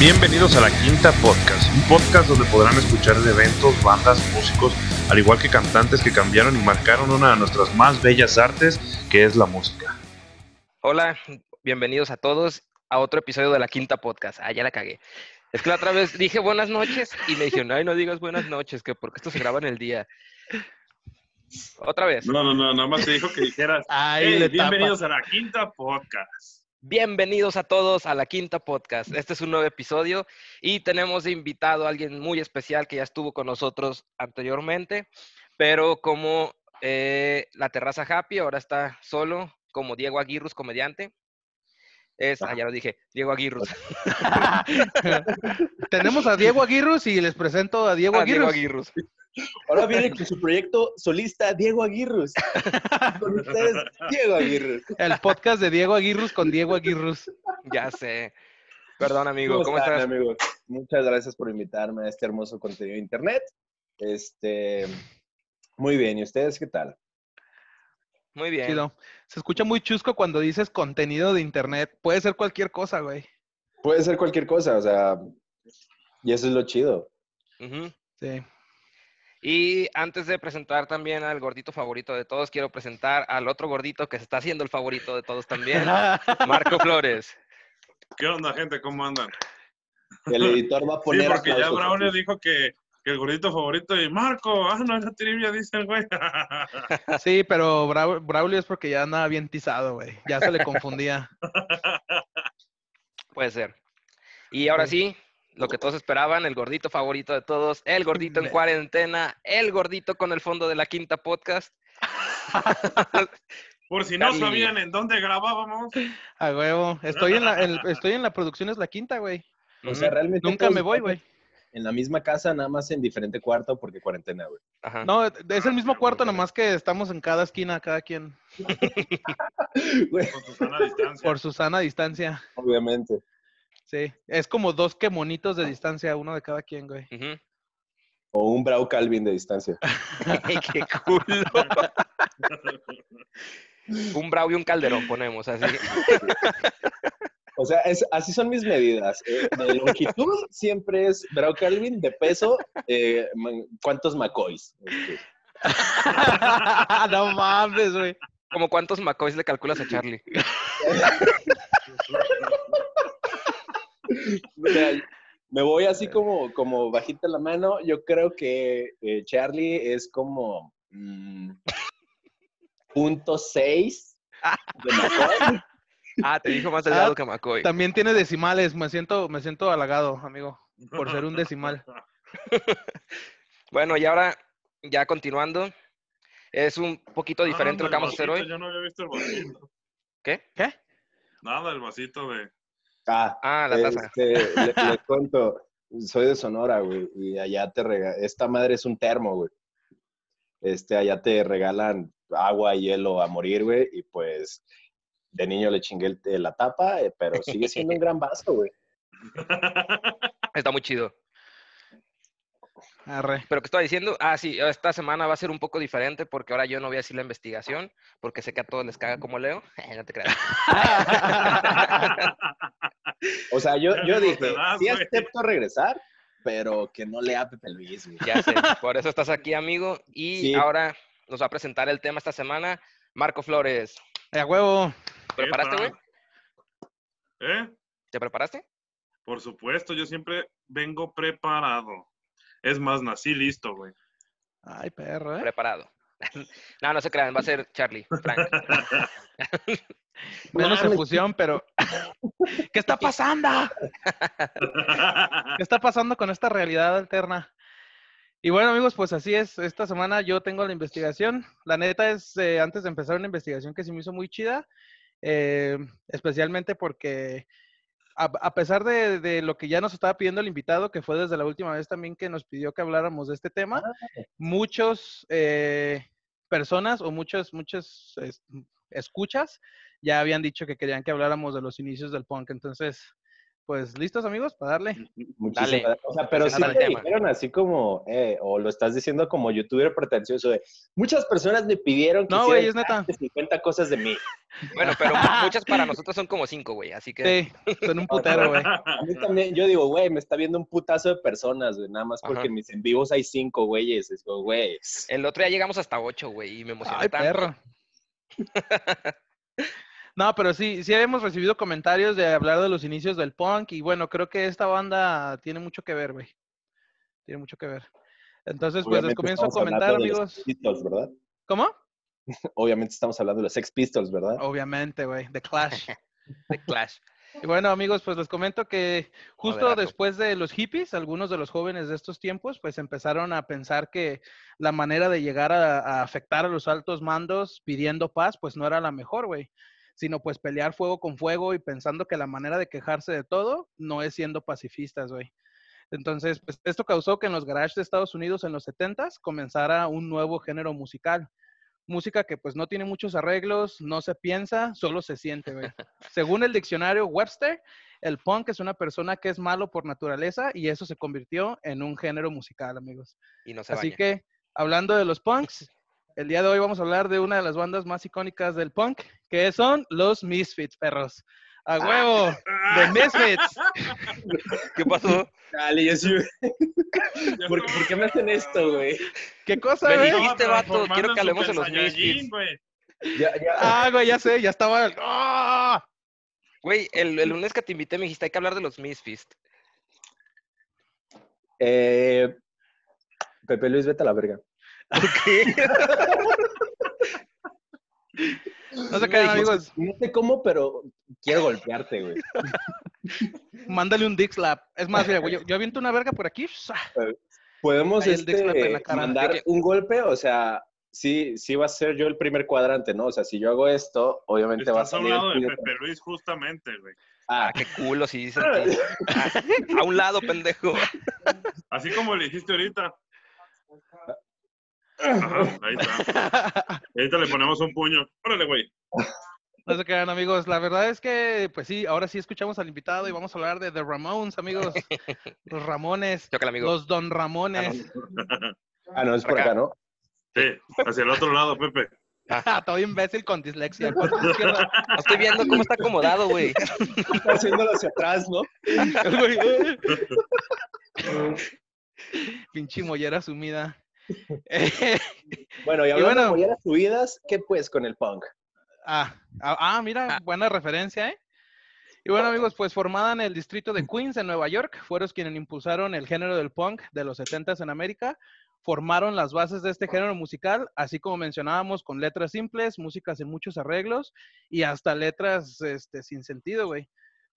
Bienvenidos a la Quinta Podcast, un podcast donde podrán escuchar de eventos, bandas, músicos, al igual que cantantes que cambiaron y marcaron una de nuestras más bellas artes, que es la música. Hola, bienvenidos a todos a otro episodio de la Quinta Podcast. Ah, ya la cagué. Es que la otra vez dije buenas noches y me dijeron, ay, no digas buenas noches, que porque esto se graba en el día. Otra vez. No, no, no, nada más te dijo que dijeras, Ay, "Hey, le bienvenidos a la Quinta Podcast. Bienvenidos a todos a la Quinta Podcast. Este es un nuevo episodio y tenemos invitado a alguien muy especial que ya estuvo con nosotros anteriormente, pero como eh, la terraza Happy ahora está solo, como Diego Aguirrus, comediante. Es, ah, ya lo dije, Diego Aguirrus. Tenemos a Diego Aguirrus y les presento a Diego Ah, Diego Aguirrus. Ahora viene con su proyecto solista Diego Aguirrus. Con ustedes, Diego Aguirrus. El podcast de Diego Aguirrus con Diego Aguirrus. Ya sé. Perdón, amigo, ¿cómo, están, estás? amigo? Muchas gracias por invitarme a este hermoso contenido de internet. Este, muy bien, ¿y ustedes qué tal? Muy bien. Chido. Se escucha muy chusco cuando dices contenido de internet. Puede ser cualquier cosa, güey. Puede ser cualquier cosa, o sea, y eso es lo chido. Sí. Y antes de presentar también al gordito favorito de todos, quiero presentar al otro gordito que se está haciendo el favorito de todos también, Marco Flores. ¿Qué onda, gente? ¿Cómo andan? El editor va a Sí, poner. porque ya Braulio dijo que, que el gordito favorito y Marco, ah, no, esa trivia dice el güey. Sí, pero Brau- Braulio es porque ya andaba bien tizado, güey. Ya se le confundía. Puede ser. Y ahora sí, lo que todos esperaban, el gordito favorito de todos, el gordito en cuarentena, el gordito con el fondo de la quinta podcast. Por si no sabían en dónde grabábamos. A huevo. Estoy en la, en- estoy en la producción, es la quinta, güey. O sea, realmente. Nunca me voy, güey. En la misma casa, nada más en diferente cuarto porque cuarentena, güey. Ajá. No, es el mismo cuarto, nomás que estamos en cada esquina, cada quien, Güey, Con Susana a distancia. por su sana distancia. obviamente. Sí. Es como dos quemonitos de distancia, uno de cada quien, güey. O un Brau Calvin de distancia. ¡Qué culo! un bravo y un calderón ponemos así. O sea, es, así son mis medidas. eh, de longitud siempre es Brau Calvin, de peso, eh, man- ¿cuántos McCoys? Este, no mames, güey. ¿Como cuántos McCoys le calculas a Charlie? me voy así como, como bajita la mano. Yo creo que eh, Charlie es como mm, punto seis de McCoy. Ah, te dijo más Ah, delgado que McCoy. También tiene decimales, me siento, me siento halagado, amigo, por ser un decimal. Bueno, y ahora, ya continuando, es un poquito diferente Ah, lo que el vamos a hacer hoy. Yo no había visto el vasito. ¿Qué? ¿Qué? Nada, el vasito de. Ah, Ah, la taza. este, le, le cuento, soy de Sonora, güey, y allá te regalan, esta madre es un termo, güey. Este, allá te regalan agua y hielo a morir, güey, y pues de niño le chingué la tapa, eh, pero sigue siendo un gran vaso, güey. Está muy chido. Arre. Pero que estaba diciendo, ah, sí, esta semana va a ser un poco diferente porque ahora yo no voy a decir la investigación, porque sé que a todos les caga como leo. no te creas. O sea, yo, yo dije, sí acepto regresar, pero que no lea Pepe Luis, güey. Ya sé, por eso estás aquí, amigo. Y Sí. ahora nos va a presentar el tema esta semana, Marco Flores. A huevo. ¿Te preparaste, güey? ¿Eh? ¿Te preparaste? Por supuesto, yo siempre vengo preparado. Es más, nací listo, güey. Ay, perro, ¿eh? Preparado. no, no se crean, va a ser Charlie, Frank. Menos Mames. efusión, pero. ¿Qué está pasando? ¿Qué está pasando con esta realidad alterna? Y bueno, amigos, pues así es. Esta semana yo tengo la investigación. La neta es, eh, antes de empezar, una investigación que se me hizo muy chida, eh, especialmente porque a, a pesar de, de lo que ya nos estaba pidiendo el invitado, que fue desde la última vez también que nos pidió que habláramos de este tema, muchos eh, personas o muchas, muchas es- escuchas ya habían dicho que querían que habláramos de los inicios del punk. Entonces, pues, ¿listos, amigos? Para darle. Muchísimas Dale. gracias. O sea, pero sí te dijeron así como, eh, o lo estás diciendo como youtuber pretencioso de, muchas personas me pidieron que No, güey, es neta. 50 cosas de mí. Bueno, pero mu- muchas para nosotros son como cinco, güey. Así que Sí, son un putero, güey. A mí también, yo digo, güey, me está viendo un putazo de personas, güey, nada más porque Ajá. en mis en vivos hay cinco güeyes. Es como, güey. el otro día llegamos hasta ocho, güey, y me emocioné Ay, tanto. perro. No, pero sí, sí hemos recibido comentarios de hablar de los inicios del punk y bueno, creo que esta banda tiene mucho que ver, güey. Tiene mucho que ver. Entonces, pues les comienzo a comentar, amigos. Pistols, ¿verdad? ¿Cómo? Obviamente estamos hablando de los Sex Pistols, ¿verdad? Obviamente, güey, The Clash. The Clash. Y bueno, amigos, pues les comento que justo después de los hippies, algunos de los jóvenes de estos tiempos, pues empezaron a pensar que la manera de llegar a, a afectar a los altos mandos pidiendo paz, pues no era la mejor, güey, sino pues pelear fuego con fuego y pensando que la manera de quejarse de todo no es siendo pacifistas, güey. Entonces, pues esto causó que en los garages de Estados Unidos en los 70s comenzara un nuevo género musical. Música que pues no tiene muchos arreglos, no se piensa, solo se siente, güey. Según el diccionario Webster, el punk es una persona que es malo por naturaleza y eso se convirtió en un género musical, amigos. Y no se Así baña. que, hablando de los punks, el día de hoy vamos a hablar de una de las bandas más icónicas del punk, que son los Misfits, perros. A huevo, de Misfits. ¿Qué pasó? Dale, yo sí. ¿Por, por qué me hacen esto, güey? ¿Qué cosa, Me güey? dijiste, vato, quiero que hablemos de los Misfits. güey. Ya, ya. Ah, güey, ya sé, ya estaba. el- ¡Ah! Güey, el, el lunes que te invité me dijiste, hay que hablar de los Misfits. Eh, Pepe Luis, vete a la verga. No se quedan, amigos. No sé cómo, pero quiero golpearte, güey. Mándale un dick slap. Es más, mira, güey, yo, yo aviento una verga por aquí. Podemos este, mandar ¿De un golpe, o sea, sí, sí va a ser yo el primer cuadrante, ¿no? O sea, si yo hago esto, obviamente va a Estás a un salir. lado de el- Pepe Luis, justamente, güey. Ah, Ah, qué culo, sí dicen. que- Ah, a un lado, pendejo. Así como le dijiste ahorita. Ajá, ahí está. Y ahorita le ponemos un puño. Órale, güey. No se quedan, amigos. La verdad es que, pues sí, ahora sí escuchamos al invitado y vamos a hablar de The Ramones, amigos. Los Ramones. Chócala, amigo. Los Don Ramones. ah, no, es por acá. acá, ¿no? Sí, hacia el otro lado, Pepe. Ah, todo imbécil con dislexia. estoy viendo cómo está acomodado, güey. Está haciéndolo hacia atrás, ¿no? El. Pinche mollera sumida. Bueno, y hablando bueno. de molleras subidas, ¿qué pues con el punk? ah, ah, ah, mira, buena referencia, ¿eh? Y bueno, amigos, pues formada en el distrito de Queens, en Nueva York, fueron quienes impulsaron el género del punk de los 70s en América, formaron las bases de este género musical, así como mencionábamos, con letras simples, músicas sin muchos arreglos y hasta letras este, sin sentido, güey.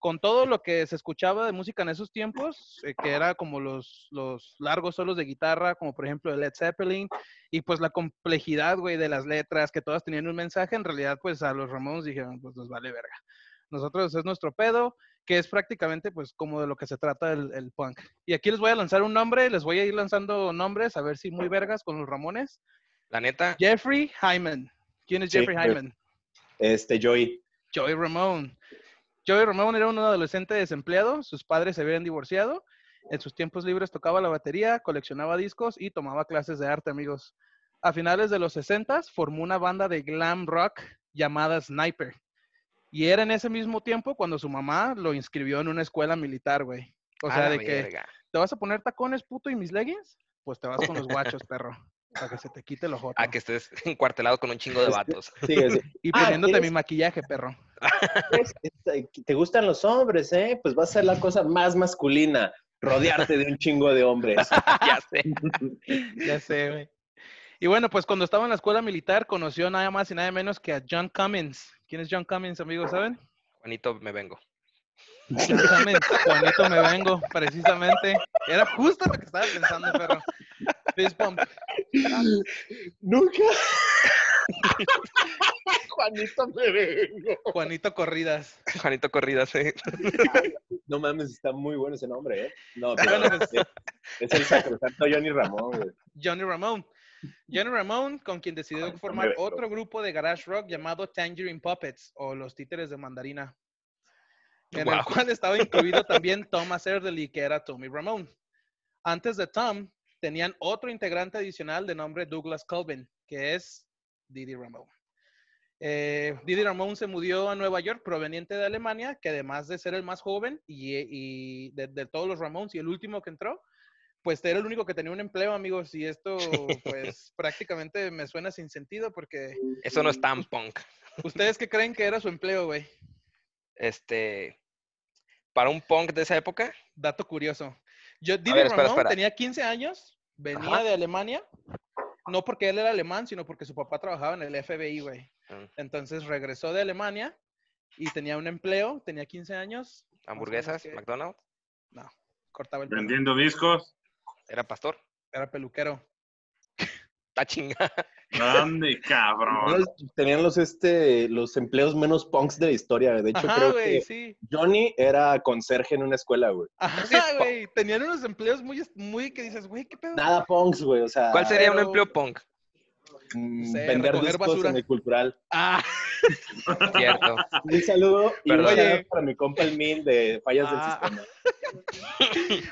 Con todo lo que se escuchaba de música en esos tiempos, eh, que era como los, los largos solos de guitarra, como por ejemplo de Led Zeppelin, y pues la complejidad, güey, de las letras, que todas tenían un mensaje, en realidad, pues a los Ramones dijeron, pues nos vale verga. Nosotros es nuestro pedo, que es prácticamente pues como de lo que se trata el, el punk. Y aquí les voy a lanzar un nombre, les voy a ir lanzando nombres, a ver si muy vergas con los Ramones. La neta, Jeffrey Hyman. ¿Quién es Jeffrey güey. Hyman? Este, Joey. Joey Ramone. Joey Ramone era un adolescente desempleado, sus padres se habían divorciado, en sus tiempos libres tocaba la batería, coleccionaba discos y tomaba clases de arte, amigos. A finales de los 60 formó una banda de glam rock llamada Sniper. Y era en ese mismo tiempo cuando su mamá lo inscribió en una escuela militar, güey. O a sea, de que verga. te vas a poner tacones, puto, y mis leggings, pues te vas con los guachos, perro. Para que se te quite el ojo. A que estés encuartelado con un chingo de vatos. Sigue, sigue. Y Ah, poniéndote ¿quieres- mi maquillaje, perro. ¿Te gustan los hombres, eh? Pues va a ser la cosa más masculina, rodearte de un chingo de hombres. ya sé. Ya sé, güey. Y bueno, pues cuando estaba en la escuela militar conoció nada más y nada menos que a John Cummins. ¿Quién es John Cummins, amigos? ¿Saben? Juanito, me vengo. Cummins, Juanito me vengo, precisamente. Era justo lo que estaba pensando, perro. Fist bump. Nunca. Juanito me vengo. Juanito Corridas. Juanito Corridas, eh. No mames, está muy bueno ese nombre, ¿eh? No, pero es, es el sacrosanto Johnny Ramón, güey. Johnny Ramone. Johnny Ramone, con quien decidió Juanito formar otro grupo de garage rock llamado Tangerine Puppets o los títeres de mandarina. en el cual estaba incluido también Thomas Erdely, que era Tommy Ramone. Antes de Tom, tenían otro integrante adicional de nombre Douglas Colvin, que es Didi Ramone. Eh, Didi Ramone se mudó a Nueva York proveniente de Alemania, que además de ser el más joven y, y de, de todos los Ramones y el último que entró, pues era el único que tenía un empleo, amigos, y esto pues prácticamente me suena sin sentido porque Eso no es tan punk. ¿ustedes qué creen que era su empleo, güey? Este, para un punk de esa época, Dato curioso. Yo, Didi ver, espera, Ramón espera. tenía 15 años, venía Ajá. de Alemania, no porque él era alemán, sino porque su papá trabajaba en el FBI, güey. Mm. Entonces regresó de Alemania y tenía un empleo, tenía 15 años, hamburguesas, que- McDonald's, cortaba el pelo, Vendiendo discos. era pastor. era peluquero. Está chingada. Ande, cabrón. Tenían los- Tenían los, este, los empleos menos punks de la historia. De hecho, Ajá, creo que sí. Johnny era conserje en una escuela, güey. Ajá, güey. Tenían unos empleos muy, muy que dices, güey, ¿qué pedo? Nada punks, güey. O sea, ¿Cuál sería un empleo punk? Mm, sé, vender discos basura. en el cultural. Ah, Cierto. Un saludo y Perdón. un saludo para mi compa el Min de Fallas Ah. del Sistema.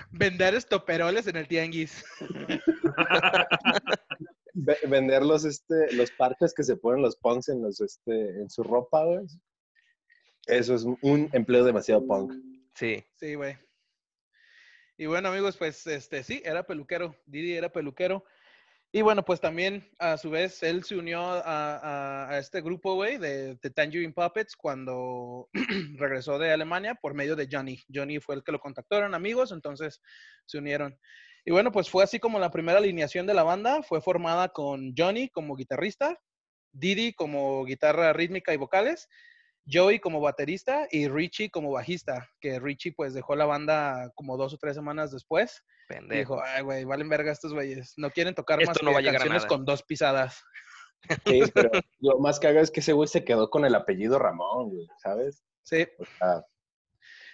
vender estoperoles en el tianguis. Ve- vender los, este, los parches que se ponen los punks en, los, este, en su ropa, güey. Eso es un empleo demasiado punk. Sí. Sí, güey. Y bueno, amigos, pues este sí, era peluquero. Didi era peluquero. Y bueno, pues también a su vez él se unió a, este grupo, güey, de, de Tangerine Puppets cuando regresó de Alemania por medio de Johnny. Johnny fue el que lo contactó, eran amigos, entonces se unieron. Y bueno, pues fue así como la primera alineación de la banda. Fue formada con Johnny como guitarrista, Didi como guitarra rítmica y vocales, Joey como baterista y Richie como bajista, que Richie pues dejó la banda como dos o tres semanas después. Pendejo. dijo, ay, güey, valen verga estos güeyes. No quieren tocar Esto más no que va a canciones nada". con dos pisadas. Sí, pero lo más caga es que ese güey se quedó con el apellido Ramón, güey, ¿sabes? Sí, O sea,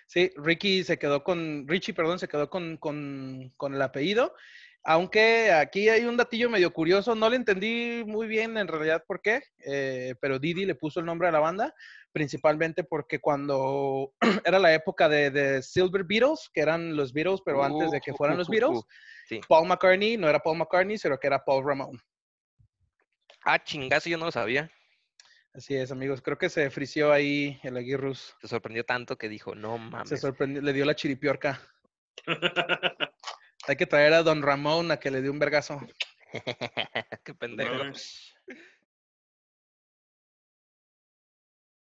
sí, Ricky se quedó con, Richie, perdón, se quedó con, con, con el apellido. Aunque aquí hay un datillo medio curioso, no le entendí muy bien en realidad por qué, eh, pero Didi le puso el nombre a la banda, principalmente porque cuando era la época de, de Silver Beatles, que eran los Beatles, pero antes de que fueran los Beatles, Sí. Paul McCartney no era Paul McCartney, sino que era Paul Ramón. Ah, chingazo, yo no lo sabía. Así es, amigos. Creo que se frició ahí el Aguirrus. Se sorprendió tanto que dijo, no mames. Se sorprendió, le dio la chiripiorca. Hay que traer a Don Ramón a que le dé un vergazo. Qué pendejo.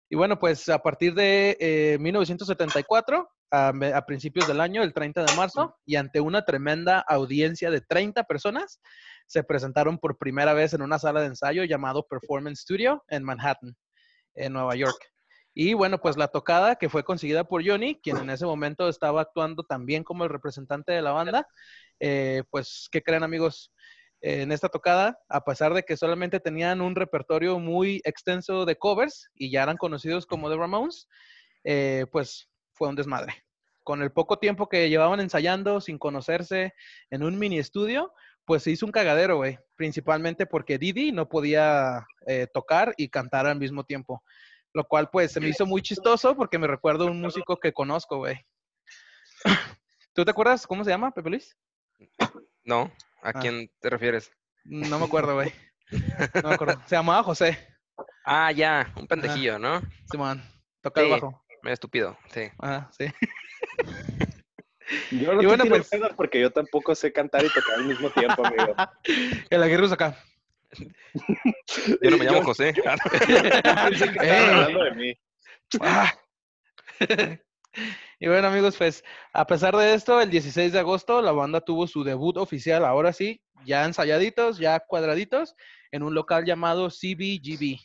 Y bueno, pues a partir de eh, 1974, a, me- a principios del año, el 30 de marzo, y ante una tremenda audiencia de 30 personas, se presentaron por primera vez en una sala de ensayo llamado Performance Studio en Manhattan, en Nueva York. Y bueno, pues la tocada que fue conseguida por Johnny, quien en ese momento estaba actuando también como el representante de la banda, eh, pues, ¿qué creen amigos? Eh, en esta tocada, a pesar de que solamente tenían un repertorio muy extenso de covers y ya eran conocidos como The Ramones, eh, pues fue un desmadre. Con el poco tiempo que llevaban ensayando, sin conocerse, en un mini estudio, pues se hizo un cagadero, güey. Principalmente porque Didi no podía tocar y cantar al mismo tiempo. Lo cual, pues, se me hizo muy chistoso porque me recuerdo a un músico que conozco, güey. ¿Tú te acuerdas cómo se llama, Pepe Luis? No, ¿a Ah. quién te refieres? No me acuerdo, güey. No me acuerdo. Se llamaba José. Ah, ya, un pendejillo, ¿no? Simón. Toca el Sí. bajo. Medio estúpido, sí. Ajá, sí. yo no Y te bueno, tiro pues- porque yo tampoco sé cantar y tocar al mismo tiempo, amigo. El aguirrus acá. Yo no me llamo Yo- José. Pensé que Ey. estaban hablando de mí. Ah. y bueno, amigos, pues a pesar de esto, el 16 de agosto la banda tuvo su debut oficial, ahora sí, ya ensayaditos, ya cuadraditos, en un local llamado CBGB.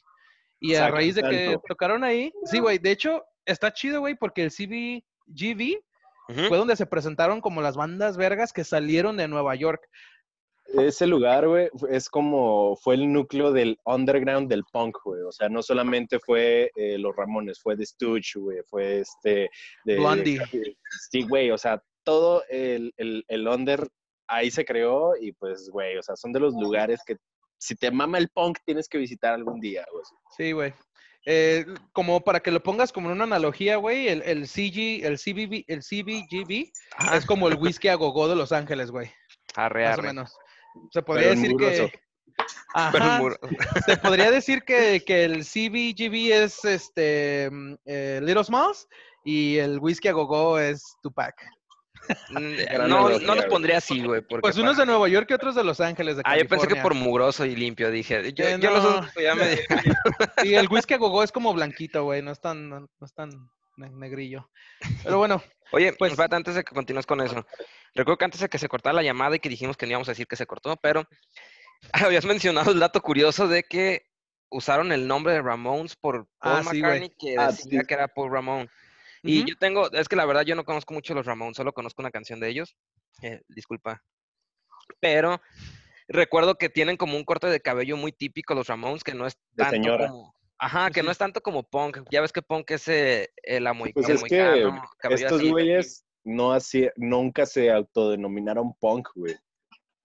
Y a raíz de que tocaron ahí, sí, güey, de hecho, está chido, güey, porque el CBGB fue donde se presentaron como las bandas vergas que salieron de Nueva York. Ese lugar, güey, es como, fue el núcleo del underground del punk, güey. O sea, no solamente fue eh, los Ramones, fue The Stooge, güey, fue este... De, Blondie. Sí, güey, o sea, todo el, el, el under ahí se creó y pues, güey, o sea, son de los lugares que si te mama el punk tienes que visitar algún día, güey. Sí, güey. eh, como para que lo pongas como en una analogía, güey, el, el CG, el CBB, el CBGB Ah, es como el whisky a gogo de Los Ángeles, güey. arre, Más o menos. Se podría Pero decir que. Ajá, se podría decir que, que el CBGB es este mm, eh, Little Smalls y el whisky a gogo es Tupac. Mm, Gran No, no lo güey. pondría así, güey. Pues uno es para- de Nueva York y otro es de Los Ángeles, de Ah, yo pensé que por mugroso y limpio, dije. Yo, Eh, yo los otros ya me... Y el whisky a gogo es como blanquito, güey, no es tan, no, no es tan ne- negrillo. Pero bueno, Oye, Pues- espérate, antes de que continúes con eso. Recuerdo que antes de que se cortara la llamada y que dijimos que no íbamos a decir que se cortó, pero habías mencionado el dato curioso de que usaron el nombre de Ramones por Paul Ah, sí. McCartney, que Ah, decía sí. que era Paul Ramón. Y yo tengo, es que la verdad yo no conozco mucho los Ramones, solo conozco una canción de ellos. eh, disculpa. Pero recuerdo que tienen como un corte de cabello muy típico los Ramones, que no es De tanto señora. como... Ajá, que no es tanto como punk. Ya ves que punk es eh, el amoy- Pues es que amoicano, cabello estos güeyes no hacía, nunca se autodenominaron punk, güey.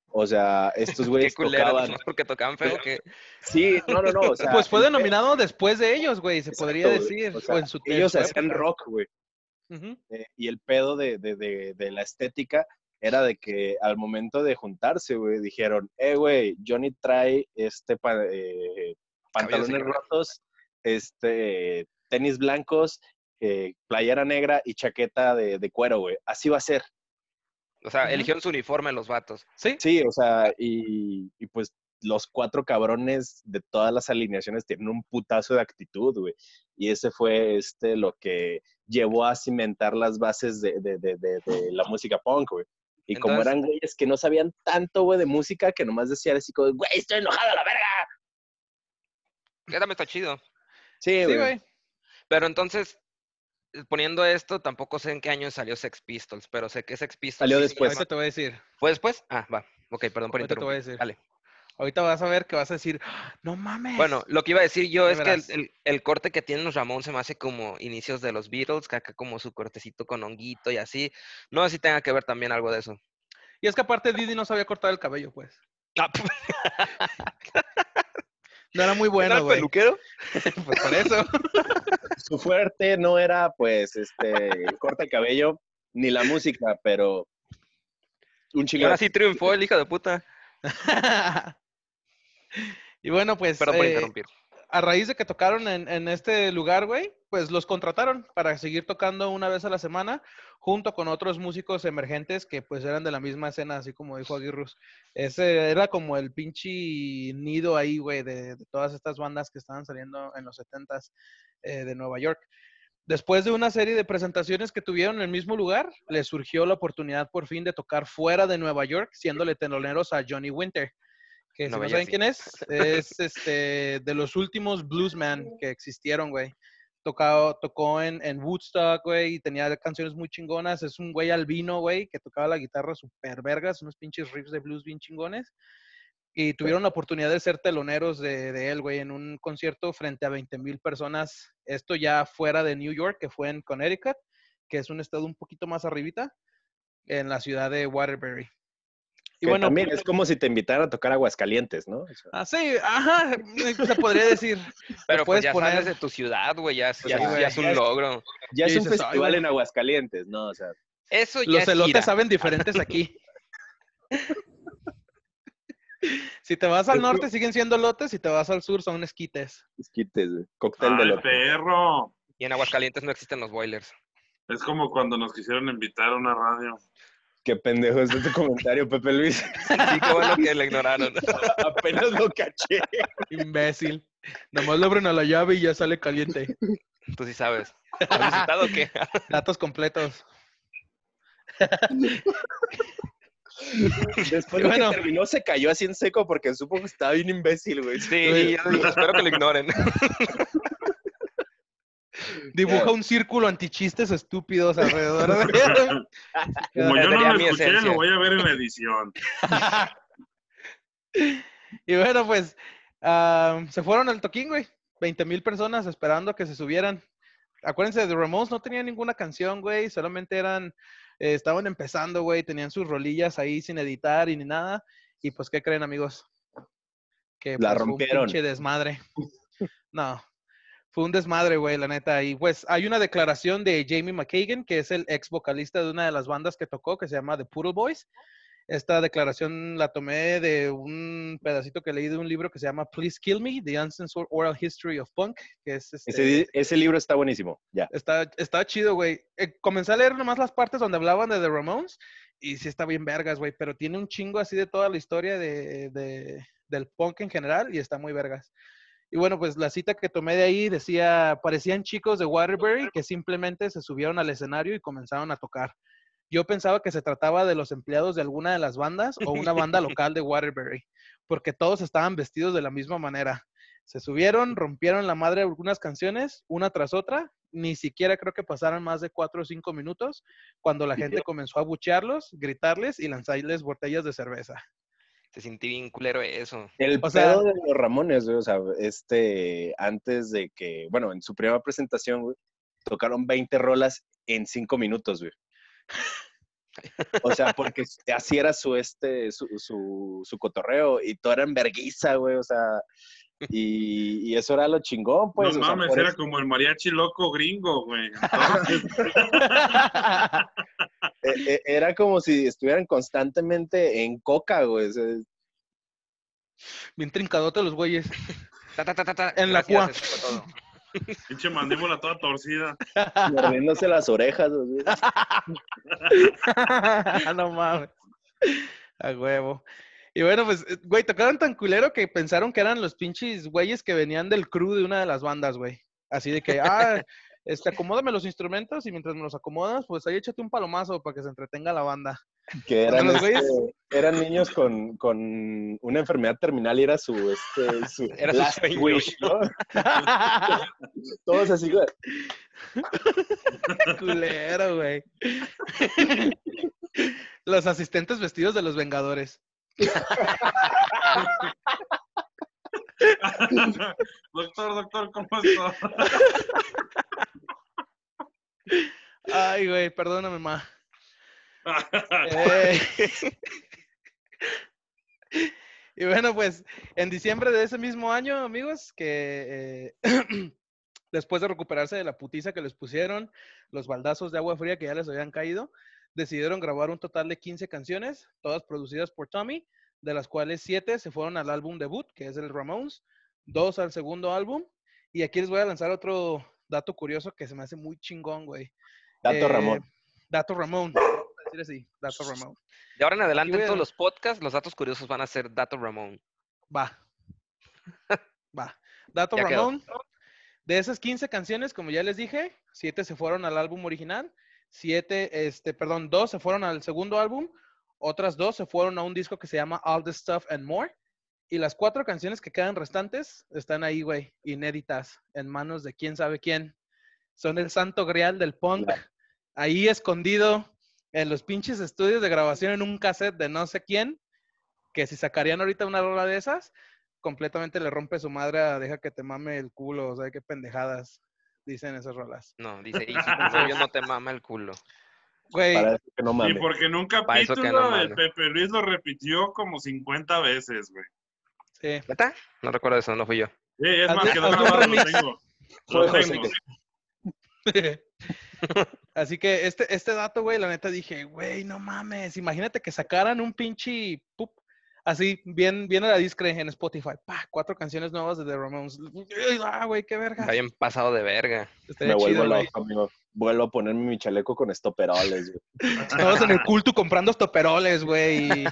O sea, estos Qué güeyes culero, tocaban. porque tocaban feo que... Sí, no, no, no. O sea, Pues fue denominado después de ellos, güey, se podría güey. decir. O sea, o en su, en ellos su hacían rock, güey. Eh, y el pedo de, de, de, de la estética era de que al momento de juntarse, güey, dijeron, eh, güey, Johnny trae este pa- eh, pantalones rotos, este, tenis blancos, eh, playera negra y chaqueta de, de cuero, güey. Así va a ser. O sea, eligieron su uniforme los vatos. Sí, Sí, o sea, y, y pues los cuatro cabrones de todas las alineaciones tienen un putazo de actitud, güey. Y ese fue este lo que llevó a cimentar las bases de, de- de- de- de la música punk, güey. Y como eran güeyes que no sabían tanto, güey, de música, que nomás decían así como, güey, estoy enojado a la verga. Que también está chido. Sí, sí, güey. Pero entonces, poniendo esto, tampoco sé en qué año salió Sex Pistols, pero sé que Sex Pistols... Salió sí después. Ahorita te voy a decir. ¿Fue después? Ah, va. Ok, perdón por Ahorita te voy a interrumpir. decir. Dale. Ahorita vas a ver que vas a decir, "Ah, no mames. Bueno, lo que iba a decir yo es que el, verás. el- el corte que tienen los Ramones se me hace como inicios de los Beatles, que acá como su cortecito con honguito y así. No sé si tenga que ver también algo de eso. Y es que aparte Didi no sabía cortar el cabello, pues. Ah, No era muy ¿era bueno, el güey. peluquero? Pues por eso. Su fuerte no era, pues, este, el corte de cabello, ni la música, pero un Y chingo. ahora sí triunfó el hijo de puta. y bueno, pues Perdón por eh, interrumpir. A raíz de que tocaron en, este lugar, güey, pues los contrataron para seguir tocando una vez a la semana junto con otros músicos emergentes que pues eran de la misma escena, así como dijo Aguirrus. Ese era como el pinche nido ahí, güey, de, de todas estas bandas que estaban saliendo en los 70s eh, de Nueva York. Después de una serie de presentaciones que tuvieron en el mismo lugar, les surgió la oportunidad por fin de tocar fuera de Nueva York, siéndole teloneros a Johnny Winter, que si No saben así. quién es, es este, de los últimos bluesman que existieron, güey. Tocado, tocó en, en Woodstock, güey, y tenía canciones muy chingonas. Es un güey albino, güey, que tocaba la guitarra super vergas, unos pinches riffs de blues bien chingones. Y tuvieron la oportunidad de ser teloneros de, de él, güey, en un concierto frente a 20 mil personas. Esto ya fuera de New York, que fue en Connecticut, que es un estado un poquito más arribita, en la ciudad de Waterbury. Y bueno, también es como si te invitaran a tocar Aguascalientes, ¿no? O sea, Ah, sí, ajá, se podría decir. Pero pues puedes ya poner- sales de tu ciudad, güey, ya, ya, ya es un logro. ya es un dices, "Ay, festival güey". en Aguascalientes, ¿no? O sea, Eso ya Los es elotes gira. saben diferentes aquí. si te vas al norte siguen siendo lotes, si te vas al sur son esquites. esquites, güey. Cóctel de ¡Ay, lote. perro! Y en Aguascalientes no existen los boilers. Es como cuando nos quisieron invitar a una radio. Qué pendejo es tu comentario, Pepe Luis. Sí, qué bueno que le ignoraron. Apenas lo caché. Imbécil. Nomás le abren a la llave y ya sale caliente. Tú sí sabes. ¿Has visitado o qué? Datos completos. Después de bueno. que terminó, se cayó así en seco porque supo que estaba bien imbécil, güey. Sí, espero que lo ignoren. Dibuja un círculo antichistes estúpidos alrededor de Como yo no lo escuché, esencia. lo voy a ver en la edición. y bueno, pues ah, se fueron al toquín, güey. 20 mil personas esperando que se subieran. Acuérdense, de Ramones no tenían ninguna canción, güey. Solamente eran, eh, estaban empezando, güey. Tenían sus rolillas ahí sin editar y ni nada. Y pues, ¿qué creen, amigos? Que La pues, un rompieron. pinche desmadre. No. Fue un desmadre, güey, la neta. Y pues hay una declaración de Jamie McKagan, que es el ex vocalista de una de las bandas que tocó, que se llama The Poodle Boys. Esta declaración la tomé de un pedacito que leí de un libro que se llama Please Kill Me, The Uncensored Oral History of Punk, que es este, Ese, ese libro está buenísimo, ya. Está, está chido, güey. Eh, comencé a leer nomás las partes donde hablaban de The Ramones y sí está bien vergas, güey, pero tiene un chingo así de toda la historia de, de- del punk en general y está muy vergas. Y bueno, pues la cita que tomé de ahí decía, parecían chicos de Waterbury que simplemente se subieron al escenario y comenzaron a tocar. Yo pensaba que se trataba de los empleados de alguna de las bandas o una banda local de Waterbury, porque todos estaban vestidos de la misma manera. Se subieron, rompieron la madre algunas canciones, una tras otra, ni siquiera creo que pasaron más de cuatro o cinco minutos cuando la gente comenzó a buchearlos, gritarles y lanzarles botellas de cerveza. Se sentí bien culero eso. El O sea- pedo de los Ramones, güey, o sea, este, antes de que, bueno, en su primera presentación, güey, tocaron 20 rolas en 5 minutos, güey. O sea, porque así era su, este, su, su, su cotorreo y todo era en verguiza, güey, o sea, y, y eso era lo chingón, pues. no o sea, mames, era eso- como el mariachi loco gringo, güey. E- e- era como si estuvieran constantemente en coca, güey. Bien trincadote los güeyes. Ta, ta, ta, ta, ta. En la cua. pinche mandíbula toda torcida. mordiéndose las orejas, güey. no mames. A huevo. Y bueno, pues, eh, güey, tocaron tan culero que pensaron que eran los pinches güeyes que venían del crew de una de las bandas, güey. Así de que, ah, este, acomódame los instrumentos y mientras me los acomodas, pues ahí échate un palomazo para que se entretenga la banda. Que eran, los güeyes- este, eran niños con, con una enfermedad terminal y era su, este, su Era su last wish, ¿no? Todos así, güey. Culero, güey. Los asistentes vestidos de los Vengadores. Doctor, doctor, ¿cómo está? Ay, güey, perdóname, ma. Eh, y bueno, pues en diciembre de ese mismo año, amigos, que eh, después de recuperarse de la putiza que les pusieron, los baldazos de agua fría que ya les habían caído, decidieron grabar un total de 15 canciones, todas producidas por Tommy, de las cuales 7 se fueron al álbum debut, que es el Ramones, dos al segundo álbum, y aquí les voy a lanzar otro dato curioso que se me hace muy chingón, güey. Dato Eh, Ramón. Dato Ramón. decir así, Dato Ramón. De ahora en adelante, en a- todos los podcasts, los datos curiosos van a ser Dato Ramón. Va. Va. Dato Ya quedó. Ramón. De esas 15 canciones, como ya les dije, 7 se fueron al álbum original, 7, este, perdón, 2 se fueron al segundo álbum, otras 2 se fueron a un disco que se llama All the Stuff and More. Y las cuatro canciones que quedan restantes están ahí, güey, inéditas, en manos de quién sabe quién. Son el santo grial del punk, ahí escondido en los pinches estudios de grabación en un cassette de no sé quién, que si sacarían ahorita una rola de esas, completamente le rompe su madre deja que te mame el culo, o sea, qué pendejadas dicen esas rolas. No, dice Easy, por yo no te mama el culo. Güey, Para eso que no Y porque en un que capítulo no el. Pepe Luis lo repitió como 50 veces, güey. sí. ¿Neta? No recuerdo eso, no fui yo. Sí, es más, hazle un grabado, lo tengo. Lo tengo. que- Así que este, este dato, güey, la neta dije, güey, no mames, imagínate que sacaran un pinche pup, así, bien, bien a la discre en Spotify, pa, cuatro canciones nuevas de The Ramones. Ah, güey, qué verga. Está bien pasado de verga. Me vuelvo chido, loco, amigo. Vuelvo a ponerme mi chaleco con estoperoles, güey. Todos en el culto comprando estoperoles, güey, y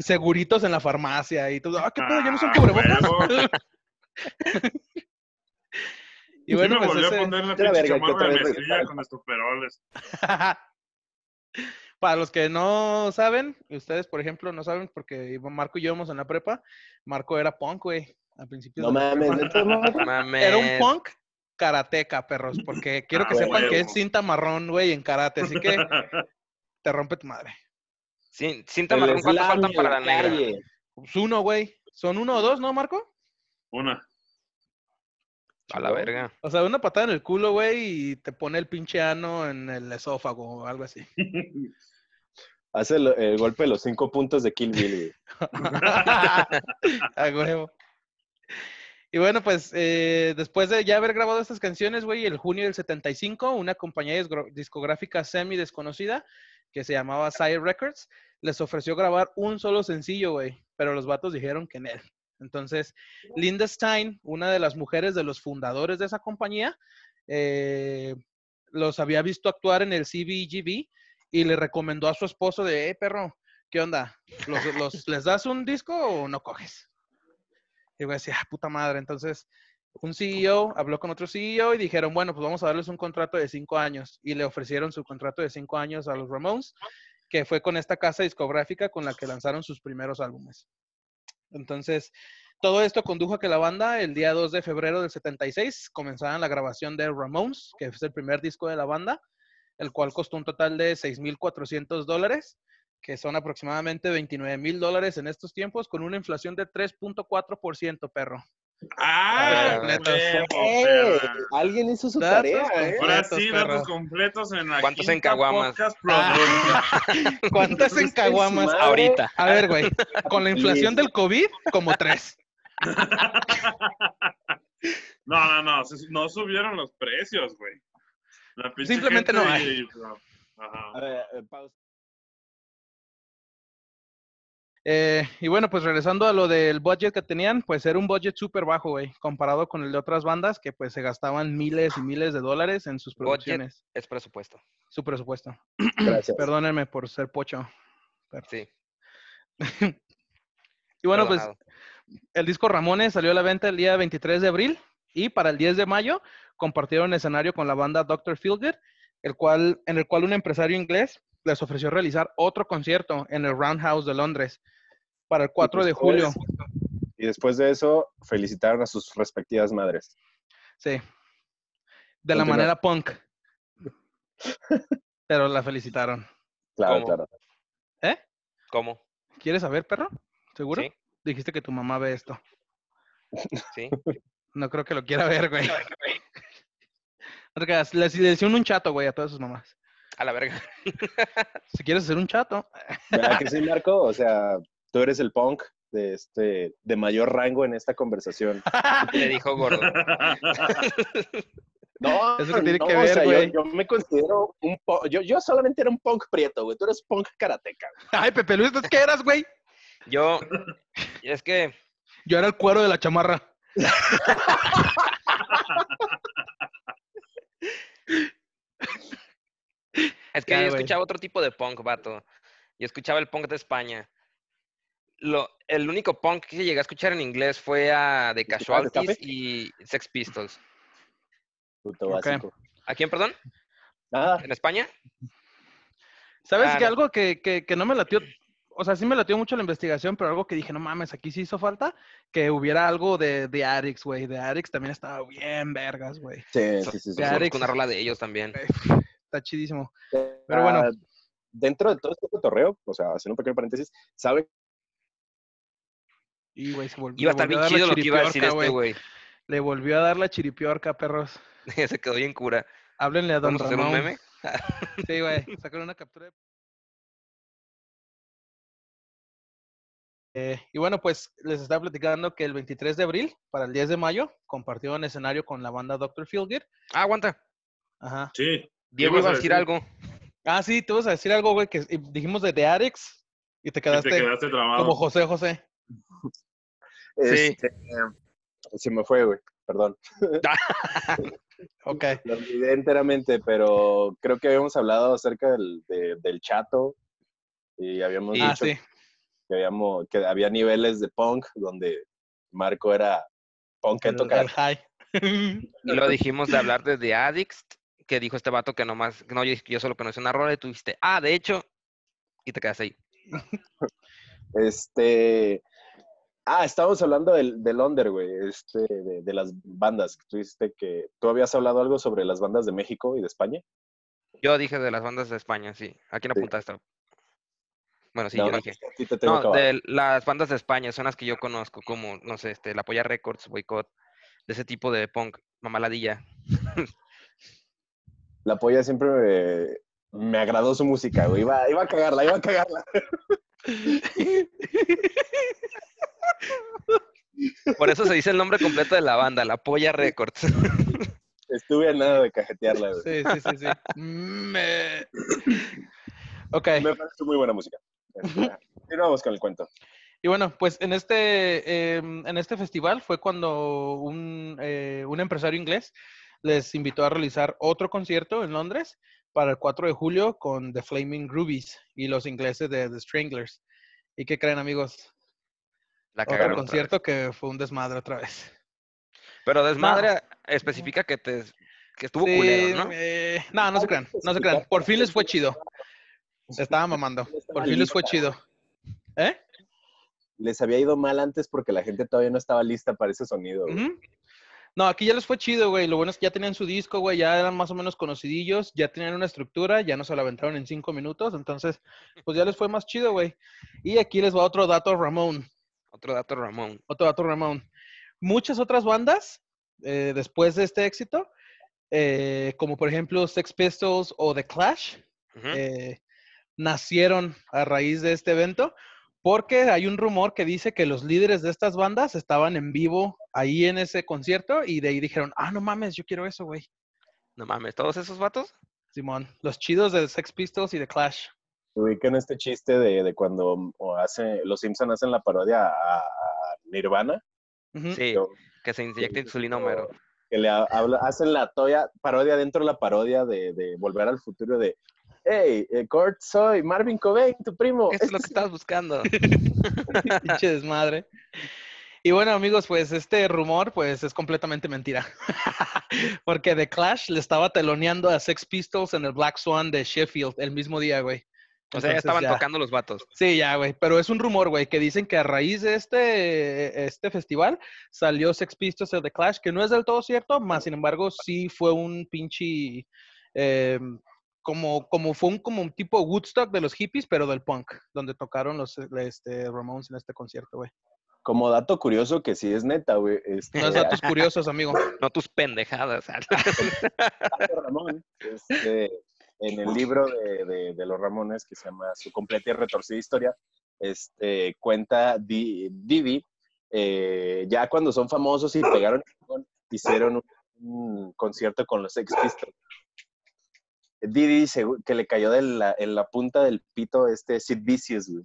seguritos en la farmacia y todo. Ah, qué pedo, ya no son Ah, cubrebocas. y bueno, sí me pues volvió ese- a poner la la pinche verga, que chamarra otra de vez con estos peroles. Para los que no saben, ustedes, por ejemplo, no saben porque Marco y yo íbamos en la prepa, Marco era punk, güey, al principio. No mames, no. Mames. Era un punk karateca, perros, porque quiero que Ah, sepan que es cinta marrón, güey, en karate, así que te rompe tu madre. Sin, cinta El marrón, ¿cuánto slam faltan para la negra? Pues uno, güey. Son uno o dos, ¿no, Marco? Una. A la verga. O sea, una patada en el culo, güey, y te pone el pinche ano en el esófago o algo así. Hace el, el golpe de los cinco puntos de Kill Bill, güey. A huevo. Y bueno, pues eh, después de ya haber grabado estas canciones, güey, el junio del 75, una compañía discográfica semi desconocida que se llamaba Sire Records les ofreció grabar un solo sencillo, güey, pero los vatos dijeron que en él. Entonces, Linda Stein, una de las mujeres de los fundadores de esa compañía, eh, los había visto actuar en el CBGB y le recomendó a su esposo de, perro, ¿qué onda? ¿Los, les das un disco o no coges? Y güey decía, ah, puta madre. Entonces, un CEO habló con otro CEO y dijeron, bueno, pues vamos a darles un contrato de cinco años. Y le ofrecieron su contrato de cinco años a los Ramones, que fue con esta casa discográfica con la que lanzaron sus primeros álbumes. Entonces, todo esto condujo a que la banda, el día 2 de febrero del 76, comenzaran la grabación de Ramones, que es el primer disco de la banda, el cual costó un total de 6.400 dólares, que son aproximadamente 29 mil dólares en estos tiempos, con una inflación de 3.4%, perro. ¡Ah! completos. ¡Eh! Alguien hizo su Datos tarea, ¿eh? Ahora completos, sí, perro. datos completos en la ¿Cuántos en caguamas? Ah. ¿Cuántas en caguamas? Ahorita. A ver, güey, con la inflación del COVID, como tres. No, no, no, no subieron los precios, güey. Simplemente no hay. y- Ajá. A ver, eh, pausa. Eh, y bueno, pues regresando a lo del budget que tenían, pues era un budget súper bajo, güey, comparado con el de otras bandas que pues se gastaban miles y miles de dólares en sus Budget. producciones. Es presupuesto. Su presupuesto. Gracias. Perdónenme por ser pocho. Sí. Y bueno, pues el disco Ramones salió a la venta el día 23 de abril y para el 10 de mayo compartieron escenario con la banda Dr. Feelgood, el cual, en el cual un empresario inglés les ofreció realizar otro concierto en el Roundhouse de Londres para el 4 de julio. Y después de eso, felicitaron a sus respectivas madres. Sí. De la manera punk. Pero la felicitaron. Claro, ¿Cómo? claro. ¿Eh? ¿Cómo? ¿Quieres saber, perro? ¿Seguro? Sí. Dijiste que tu mamá ve esto. Sí. No creo que lo quiera ver, güey. Les le hicieron un chato, güey, a todas sus mamás. A la verga. Si quieres hacer un chato. ¿Verdad que sí, Marco? O sea, tú eres el punk de este de mayor rango en esta conversación. Le dijo gordo. No, Eso que tiene no, que o ver, sea, yo- güey. yo, me considero un punk, yo, yo solamente era un punk prieto, güey. Tú eres punk karateca. Ay, Pepe Luis, ¿tú qué eras, güey? Yo, es que Yo era el cuero de la chamarra. Es que Ya, yo güey. escuchaba otro tipo de punk, vato. Yo escuchaba el punk de España. Lo, el único punk que llegué a escuchar en inglés fue a The ¿Escuchabas Casualties y Sex Pistols. Puto básico. ¿A quién, perdón? Nada, ¿En España? ¿Sabes Ah, que no. algo que, que, que no me latió? O sea, sí me latió mucho la investigación, pero algo que dije, no mames, aquí sí hizo falta que hubiera algo de, de Addicts, güey. De Addicts también estaba bien vergas, güey. sí, sí, sí. sí. Conozco Alex. una rola de ellos también. Está chidísimo. Pero bueno. Ah, Dentro de todo este cotorreo, o sea, haciendo un pequeño paréntesis, ¿saben? Y, güey, se volvió, Iba a estar le bien chido lo que iba a decir este güey. Le volvió a dar la chiripiorca, perros. Se quedó bien cura. Háblenle a Don ¿Vamos a hacer un Ramón. meme? Sí, güey. Sacaron una captura. de- Eh, y bueno, pues les estaba platicando que el 23 de abril, para el 10 de mayo, compartieron escenario con la banda Dr. Feelgood. Ah, aguanta. Ajá. Sí. Diego ibas iba a decir algo. Ah, sí, te vas a decir algo, güey, que dijimos de The Addicts y te que quedaste te quedaste trabado. como José José. Sí. Este, se me fue, güey, perdón. Ok. Lo olvidé enteramente, pero creo que habíamos hablado acerca del, de- del chato y habíamos Ah, dicho sí. que, habíamos, que había niveles de punk donde Marco era punk en tocar. el high. Y lo dijimos de hablar de The Addicts, que dijo este vato que nomás, no, yo, yo solo conocí una rola y tú dijiste, ah, de hecho, y te quedaste ahí. Este. Ah, estábamos hablando del, del under, güey, este, de, de las bandas. Tú dijiste que tú habías hablado algo sobre las bandas de México y de España. Yo dije de las bandas de España, sí. ¿A quién Sí. apuntaste? Bueno, sí, No, yo dije. te No, de las bandas de España son las que yo conozco, como, no sé, este, La Polla Records, Boycott, de ese tipo de punk, mamaladilla. La polla siempre me, me agradó su música, güey. Iba, iba a cagarla, iba a cagarla. Por eso se dice el nombre completo de la banda, La Polla Records. Estuve a nada de cajetearla, güey. Sí, sí, sí, sí. Me- Ok. Me parece muy buena música. Continuamos con el cuento. Y bueno, pues en este, em, en este festival fue cuando un, eh, un empresario inglés les invitó a realizar otro concierto en Londres para el 4 de julio con The Flaming Rubies y los ingleses de The Stranglers. ¿Y qué creen, amigos? La Otro cagaron. otra vez. concierto que fue un desmadre otra vez. Pero desmadre especifica que te que estuvo Sí, culero, ¿no? eh, no, no se crean, no se crean. Por fin les fue chido. Se estaba mamando. Por fin les fue chido. ¿Eh? Les había ido mal antes porque la gente todavía no estaba lista para ese sonido. güey. No, aquí ya les fue chido, güey. Lo bueno es que ya tenían su disco, güey. Ya eran más o menos conocidillos. Ya tenían una estructura. Ya no se la aventaron en cinco minutos. Entonces, pues ya les fue más chido, güey. Y aquí les va otro dato, Ramón. Otro dato, Ramón. Otro dato, Ramón. Muchas otras bandas, eh, después de este éxito, eh, como por ejemplo Sex Pistols o The Clash, eh, nacieron a raíz de este evento, porque hay un rumor que dice que los líderes de estas bandas estaban en vivo ahí en ese concierto y de ahí dijeron, ah, no mames, yo quiero eso, güey. No mames, ¿todos esos vatos? Simón, los chidos de Sex Pistols y The Clash. Ubican este chiste de, de cuando o hace, los Simpson hacen la parodia a, Nirvana. Sí, Yo- que se inyecta insulina Homero. que le ha- habla- hacen la toya, parodia dentro de la parodia de, de Volver al Futuro de Hey, eh, Kurt, soy Marvin Cobain, tu primo. Esto es lo que estabas buscando. Pinche desmadre. Y bueno, amigos, pues este rumor pues es completamente mentira. Porque The Clash le estaba teloneando a Sex Pistols en el Black Swan de Sheffield el mismo día, güey. O sea, ya estaban ya. tocando los vatos. Sí, ya, güey. Pero es un rumor, güey, que dicen que a raíz de este, este festival salió Sex Pistols de The Clash, que no es del todo cierto, más sin embargo sí fue un pinche... eh, como, como fue un, como un tipo Woodstock de los hippies, pero del punk, donde tocaron los este, Ramones en este concierto, güey. Como dato curioso que sí es neta, güey. Este, No es datos curiosos, amigo. No tus pendejadas. Paco Ramón, este, en el libro de, de- de los Ramones, que se llama Su completa y retorcida historia, este, cuenta Di- Didi, eh, ya cuando son famosos y pegaron, hicieron un, un concierto con los Sex Pistols. Didi dice que le cayó de la- en la punta del pito este Sid Vicious, güey.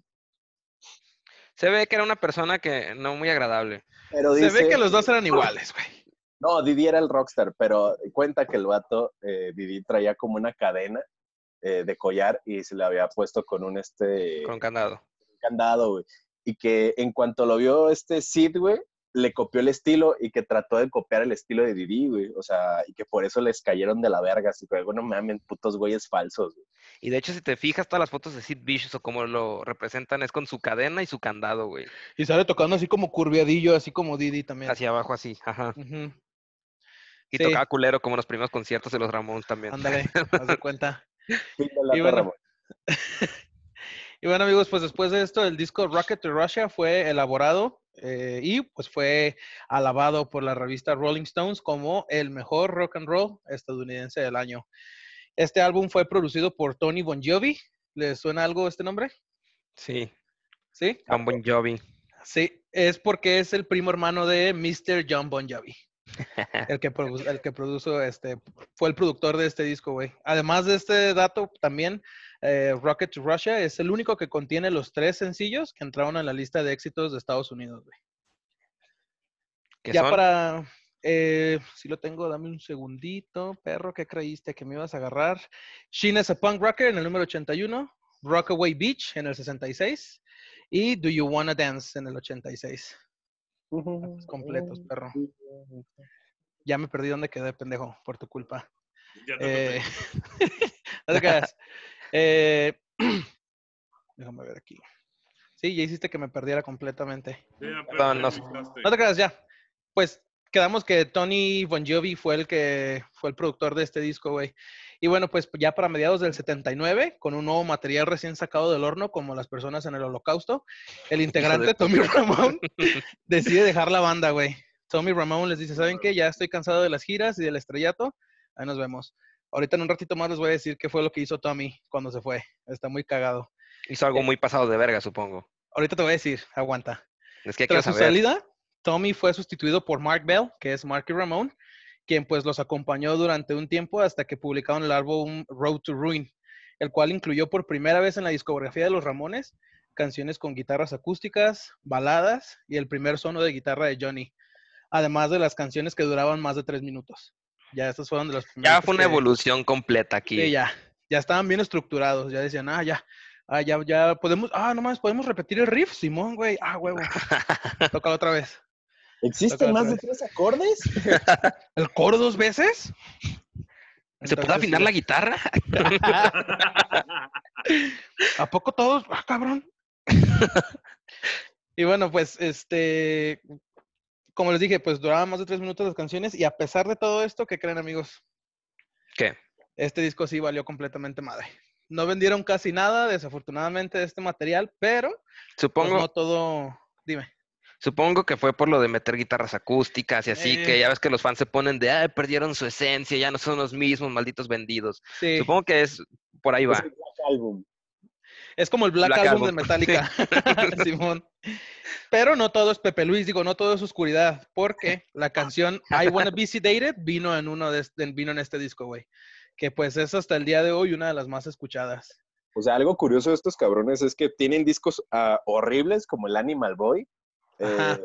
Se ve que era una persona que no muy agradable. Pero Se ve que los dos eran iguales, güey. No, Didi era el rockstar, pero cuenta que el vato, eh, Didi traía como una cadena eh, de collar y se le había puesto con un este Con candado. candado, güey. Y que en cuanto lo vio este Sid, güey, le copió el estilo y que trató de copiar el estilo de Didi, güey. O sea, y que por eso les cayeron de la verga. Así que, bueno, mamen, putos güeyes falsos, güey. Y de hecho, si te fijas, todas las fotos de Sid Vicious o como lo representan es con su cadena y su candado, güey. Y sale tocando así como curviadillo, así como Didi también. Hacia abajo así, ajá. Y Sí. tocaba culero como en los primeros conciertos de los Ramones también. Ándale, haz de cuenta. Y bueno, Ramón. Y bueno, amigos, pues después de esto, el disco Rocket to Russia fue elaborado eh, y pues fue alabado por la revista Rolling Stones como el mejor rock and roll estadounidense del año. Este álbum fue producido por Tony Bon Jovi. ¿Les suena algo este nombre? Sí, Sí. John Bon Jovi. Sí, es porque es el primo hermano de Mr. John Bon Jovi. El que, produ- el que produjo este, fue el productor de este disco, güey. Además de este dato, también eh, Rocket to Russia es el único que contiene los tres sencillos que entraron en la lista de éxitos de Estados Unidos, güey. ¿Qué Ya son? para, eh, si lo tengo, dame un segundito, perro, ¿qué creíste que me ibas a agarrar? Sheen is a Punk Rocker en el número 81, Rockaway Beach en el 66 y Do You Wanna Dance en el 86. Datos completos, perro. Ya me perdí dónde quedé, pendejo, por tu culpa. Ya te Eh, no te creas. Eh, déjame ver aquí. Sí, ya hiciste que me perdiera completamente. Sí, no-. No te creas, ya. Pues quedamos que Tony Bon Jovi fue el que fue el productor de este disco, güey. Y bueno, pues ya para mediados del 79, con un nuevo material recién sacado del horno, como las personas en el holocausto, el integrante Tommy Ramón decide dejar la banda, güey. Tommy Ramón les dice, ¿saben qué? Ya estoy cansado de las giras y del estrellato. Ahí nos vemos. Ahorita en un ratito más les voy a decir qué fue lo que hizo Tommy cuando se fue. Está muy cagado. Hizo algo muy pasado de verga, supongo. Ahorita te voy a decir, aguanta. Es que quiero Tras su saber. salida, Tommy fue sustituido por Mark Bell, que es Marky Ramone, quien pues los acompañó durante un tiempo hasta que publicaron el álbum Road to Ruin, el cual incluyó por primera vez en la discografía de los Ramones canciones con guitarras acústicas, baladas y el primer sono de guitarra de Johnny, además de las canciones que duraban más de tres minutos. Ya estos fueron de los Ya primeros fue una que- evolución completa aquí. Sí, ya, ya estaban bien estructurados, ya decían, ah, ya, ah, ya, ya podemos, ah, nomás podemos repetir el riff, Simón, güey, ah, huevo, toca otra vez. ¿Existen más de tres acordes? ¿El coro dos veces? ¿Se puede afinar sí, la guitarra? ¿A poco todos? Ah, cabrón. y bueno, pues, este, como les dije, pues duraban más de tres minutos las canciones y a pesar de todo esto, ¿qué creen amigos? ¿Qué? Este disco sí valió completamente madre. No vendieron casi nada, desafortunadamente, de este material, pero pues, Supongo, no todo, dime. Supongo que fue por lo de meter guitarras acústicas y así, que Eh. ya ves que los fans se ponen de, ay, perdieron su esencia, ya no son los mismos, malditos vendidos. Sí, Supongo que es por ahí Es va. el Black Album. es como el Black, Black Album, de Metallica, Simón. Pero no todo es Pepe Luis, digo, no todo es oscuridad, porque la canción I Wanna Be Sedated vino en uno de este- vino en este disco, güey. Que pues es hasta el día de hoy una de las más escuchadas. O sea, algo curioso de estos cabrones es que tienen discos ah, horribles como el Animal Boy. Eh,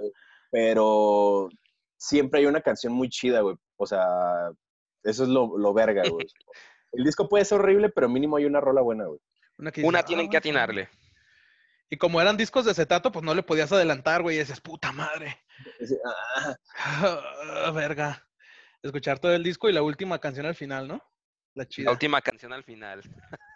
pero siempre hay una canción muy chida, güey. O sea, eso es lo, lo verga, güey. El disco puede ser horrible, pero mínimo hay una rola buena, güey. Una, que Una dices, tienen "Ah, que güey". atinarle. Y como eran discos de acetato, pues no le podías adelantar, güey. Y dices, puta madre. Ah, Ah, verga. Escuchar todo el disco y la última canción al final, ¿no? La chida. La última canción al final.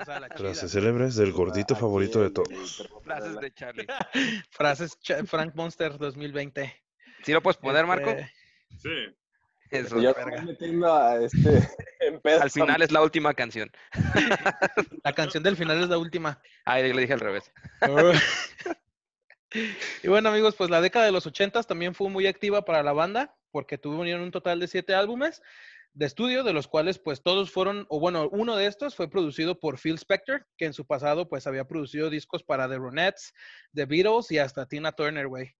O sea, la chida. Frases célebres del gordito favorito de todos. Frases de Charlie. Frases Frank Monster 2020. ¿Sí lo puedes poner, Marco? Este, Sí. Eso. Estoy metiendo a este en. Al final es la última canción. La canción del final es la última. Ah, yo le dije al revés. y bueno, amigos, pues la década de los ochentas también fue muy activa para la banda, porque tuvieron un total de siete álbumes de estudio, de los cuales pues todos fueron, o bueno, uno de estos fue producido por Phil Spector, que en su pasado pues había producido discos para The Ronettes, The Beatles y hasta Tina Turner, güey.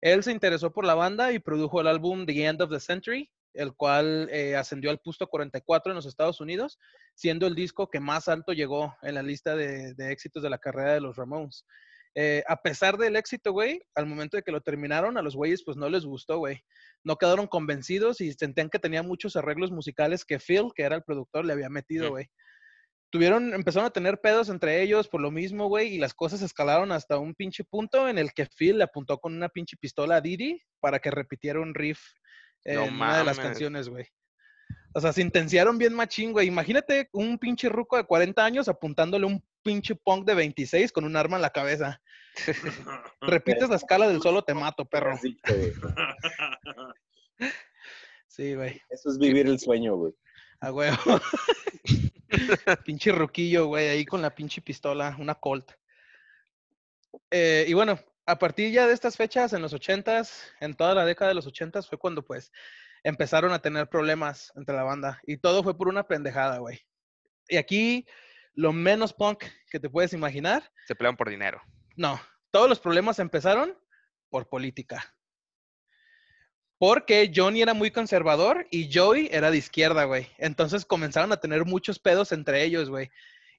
Él se interesó por la banda y produjo el álbum The End of the Century, el cual eh, ascendió al puesto 44 en los Estados Unidos, siendo el disco que más alto llegó en la lista de, de éxitos de la carrera de los Ramones. Eh, a pesar del éxito, güey, al momento de que lo terminaron, a los güeyes pues no les gustó, güey. No quedaron convencidos y sentían que tenía muchos arreglos musicales que Phil, que era el productor, le había metido, güey. Tuvieron, empezaron a tener pedos entre ellos por lo mismo, güey, y las cosas escalaron hasta un pinche punto en el que Phil le apuntó con una pinche pistola a Didi para que repitiera un riff en una de las canciones, güey. O sea, se intensiaron bien machín, güey. Imagínate un pinche ruco de 40 años apuntándole un pinche punk de 26 con un arma en la cabeza. Repites la escala del solo te mato, perro. Sí, güey. Eso es vivir el sueño, güey. A huevo. pinche ruquillo, güey, ahí con la pinche pistola, una Colt. Eh, y bueno, a partir ya de estas fechas, en los ochentas, en toda la década de los ochentas, fue cuando pues empezaron a tener problemas entre la banda. Y todo fue por una pendejada, güey. Y aquí, lo menos punk que te puedes imaginar, Se pelean por dinero. No, todos los problemas empezaron por política. Porque Johnny era muy conservador y Joey era de izquierda, güey. Entonces comenzaron a tener muchos pedos entre ellos, güey.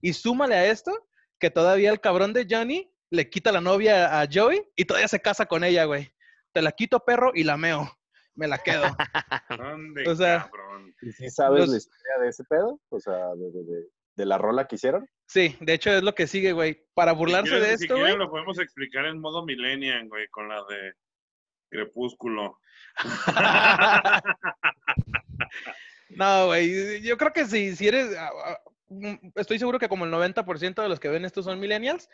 Y súmale a esto que todavía el cabrón de Johnny le quita la novia a Joey y todavía se casa con ella, güey. Te la quito, perro, y la meo. Me la quedo. ¿Dónde, O sea, cabrón? ¿Y si sabes Los- la historia de ese pedo? O sea, de, de- de- de la rola que hicieron. Sí, de hecho es lo que sigue, güey. Para burlarse si de quieres, si esto, güey. lo podemos explicar en modo millennial, güey, con la de Crepúsculo. No, güey, yo creo que si, si eres, ah, ah, mm, estoy seguro que como el 90% de los que ven esto son millennials,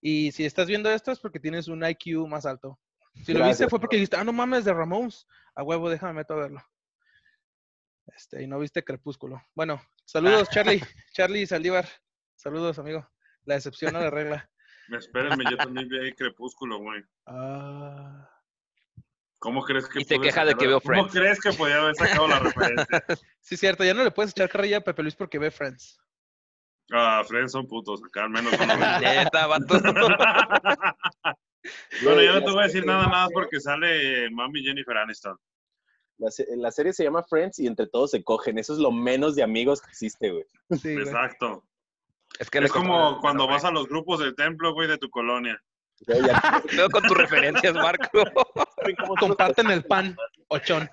y si estás viendo esto es porque tienes un IQ más alto. Si lo viste fue porque dijiste, ah, no mames, de Ramones, a huevo, déjame meto a verlo. Este, y no viste Crepúsculo. Bueno, saludos, Charlie, Charlie Saldívar, saludos, amigo. La excepción a la regla. Espérenme, yo también vi ahí Crepúsculo, güey. Ah, ¿Cómo crees que Y queja de veo ¿Cómo Friends? crees que podía haber sacado la referencia? sí, cierto, ya no le puedes echar carrilla a Pepe Luis porque ve Friends. Ah, Friends son putos, acá al menos. Neta, vato. Bueno, yo no te voy a decir serie- nada más porque sale mami Jennifer Aniston. La, se- la serie se llama Friends y entre todos se cogen. Eso es lo menos de amigos que existe, güey. Sí, güey. Exacto. Es que Es como cuando vas a los grupos del templo, güey, de tu colonia. Ya- con tus referencias, Marco. Comparten el pan, ochón.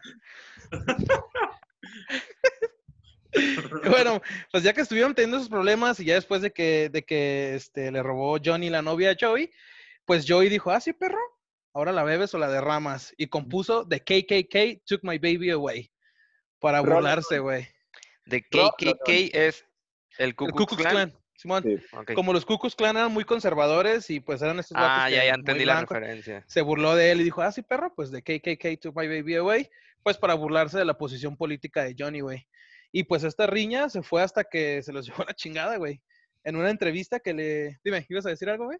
Bueno, pues ya que estuvieron teniendo esos problemas y ya después de que, de que este, le robó Johnny la novia a Joey, pues Joey dijo, ah, sí, perro, ahora la bebes o la derramas. Y compuso The KKK Took My Baby Away para burlarse, güey. No, KKK es el Ku Klux Ku Klux Klan. Simón. Sí. Como los Ku Klux Klan eran muy conservadores y pues eran estos Ah, ya, ya muy entendí la blancos, referencia. se burló de él y dijo, ah, sí, perro, pues de KKK Took My Baby Away, pues para burlarse de la posición política de Johnny, güey. Y pues esta riña se fue hasta que se los llevó a la chingada, güey. En una entrevista que le... Dime, ¿ibas a decir algo, güey?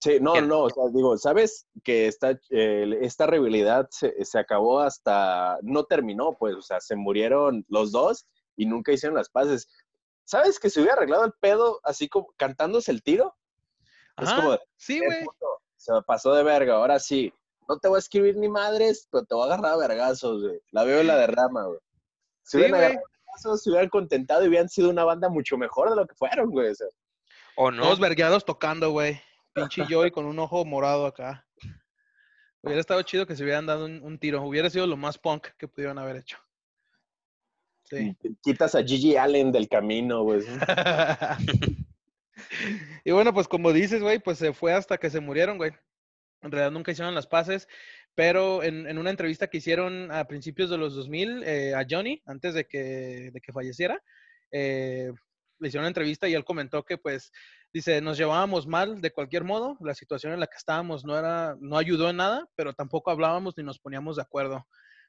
Sí, no, no, o sea, digo, ¿sabes que esta, eh, esta rivalidad se, se acabó hasta, no terminó, pues, o sea, se murieron los dos y nunca hicieron las paces. ¿Sabes que se hubiera arreglado el pedo así como cantándose el tiro? Es como, sí, "Eh, güey. se me pasó de verga, ahora sí. No te voy a escribir ni madres, pero te voy a agarrar a vergazos, güey. La veo y la derrama, güey. Se Sí, hubieran vergazos, se hubieran contentado y hubieran sido una banda mucho mejor de lo que fueron, güey. o sea. ¿O no? Todos vergueados tocando, güey. Pinche Joey con un ojo morado acá. Hubiera estado chido que se hubieran dado un, un tiro. Hubiera sido lo más punk que pudieron haber hecho. Sí. Quitas a Gigi Allen del camino, güey. y bueno, pues como dices, güey, pues se fue hasta que se murieron, güey. En realidad nunca hicieron las paces, pero en, en una entrevista que hicieron a principios de los 2000 eh, a Johnny, antes de que, de que falleciera, eh, le hicieron una entrevista y él comentó que, pues, dice, nos llevábamos mal de cualquier modo, la situación en la que estábamos no era, no ayudó en nada, pero tampoco hablábamos ni nos poníamos de acuerdo.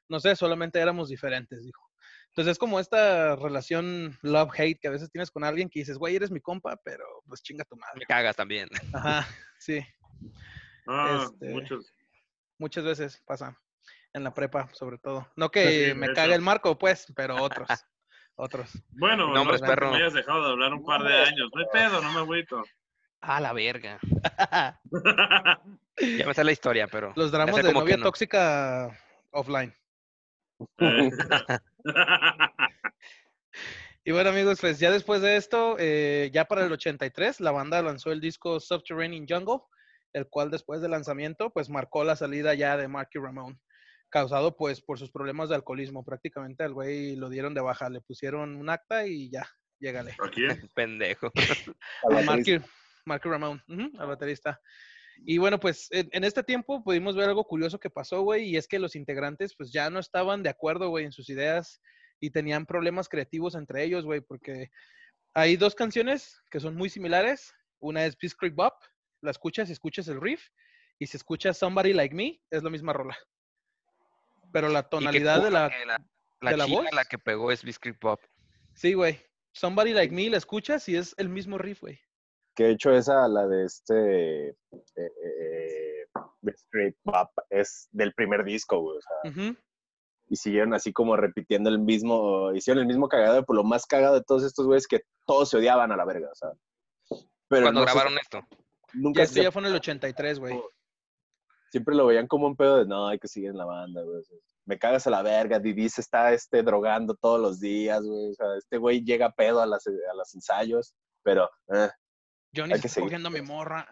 No sé, solamente éramos diferentes, dijo. Entonces es como esta relación love-hate que a veces tienes con alguien que dices, güey, eres mi compa, pero pues chinga tu Me madre. cagas también. Ajá, sí, Ah, Este, muchos. muchas veces pasa. En la prepa, sobre todo. No que me hecho. cague el marco, pues, pero otros. otros. Bueno, no, que perro. me hayas dejado de hablar un par de años. No hay pedo, no me agüito. Ah, la verga. Ya me sé la historia, pero. Los dramas de novia no. tóxica offline. Eh. Y bueno, amigos, pues ya después de esto, eh, ya para el 83, la banda lanzó el disco Subterranean Jungle, el cual después del lanzamiento, pues marcó la salida ya de Marky Ramone, causado pues por sus problemas de alcoholismo. Prácticamente al güey lo dieron de baja, le pusieron un acta y ya, llégale. ¿A quién? Pendejo. A Marky, Marky Ramone, al baterista. Y bueno, pues en, en este tiempo pudimos ver algo curioso que pasó, güey, y es que los integrantes pues ya no estaban de acuerdo, güey, en sus ideas y tenían problemas creativos entre ellos, güey, porque hay dos canciones que son muy similares. Una es Peace Creek Bop, la escuchas y escuchas el riff, y si escuchas Somebody Like Me, es la misma rola. Pero la tonalidad de la... la, la de la voz. la que pegó es Biscuit Pop. Sí, güey. Somebody Like Me, la escuchas y es el mismo riff, güey. Que de hecho esa, la de este eh, eh, Street Pop, es del primer disco, güey. o sea, Ujú. y siguieron así como repitiendo el mismo, hicieron el mismo cagado, por lo más cagado de todos estos güeyes que todos se odiaban a la verga, o sea. Pero Cuando no grabaron esto. nunca Ya, se- esto ya fue en el 83, güey. siempre lo veían como un pedo de no, hay que seguir en la banda, güey. o sea, me cagas a la verga, Didi se está este, drogando todos los días, güey. O sea, este güey llega pedo a, las, a los ensayos, pero eh, Johnny se está cogiendo a mi morra.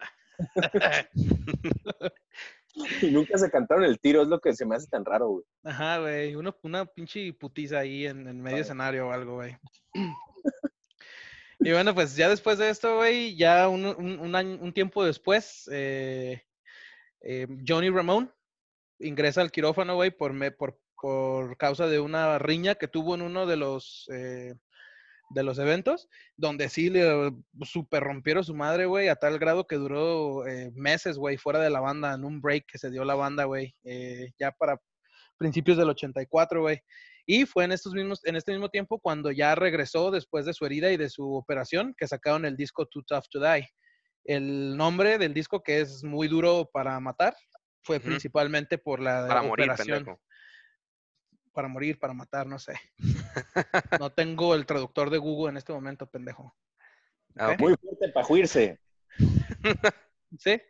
y nunca se cantaron el tiro, es lo que se me hace tan raro, güey. Ajá, güey. Uno- Una pinche putiza ahí en, en medio escenario o algo, güey. Y bueno, pues ya después de esto, güey, ya un, un- un año- un tiempo después, eh, eh, Johnny Ramone ingresa al quirófano, güey, por, me- por, por causa de una riña que tuvo en uno de los, eh, de los eventos, donde sí le super rompieron su madre, güey, a tal grado que duró eh, meses, güey, fuera de la banda, en un break que se dio la banda, güey, eh, ya para principios del 84, güey. Y fue en estos mismos, en este mismo tiempo cuando ya regresó después de su herida y de su operación, que sacaron el disco Too Tough to Die. El nombre del disco, que es muy duro para matar, fue principalmente por la Para morir, operación. pendejo. Para morir, para matar, no sé. No tengo el traductor de Google en este momento, pendejo. Ah. Muy fuerte para juirse. ¿Sí?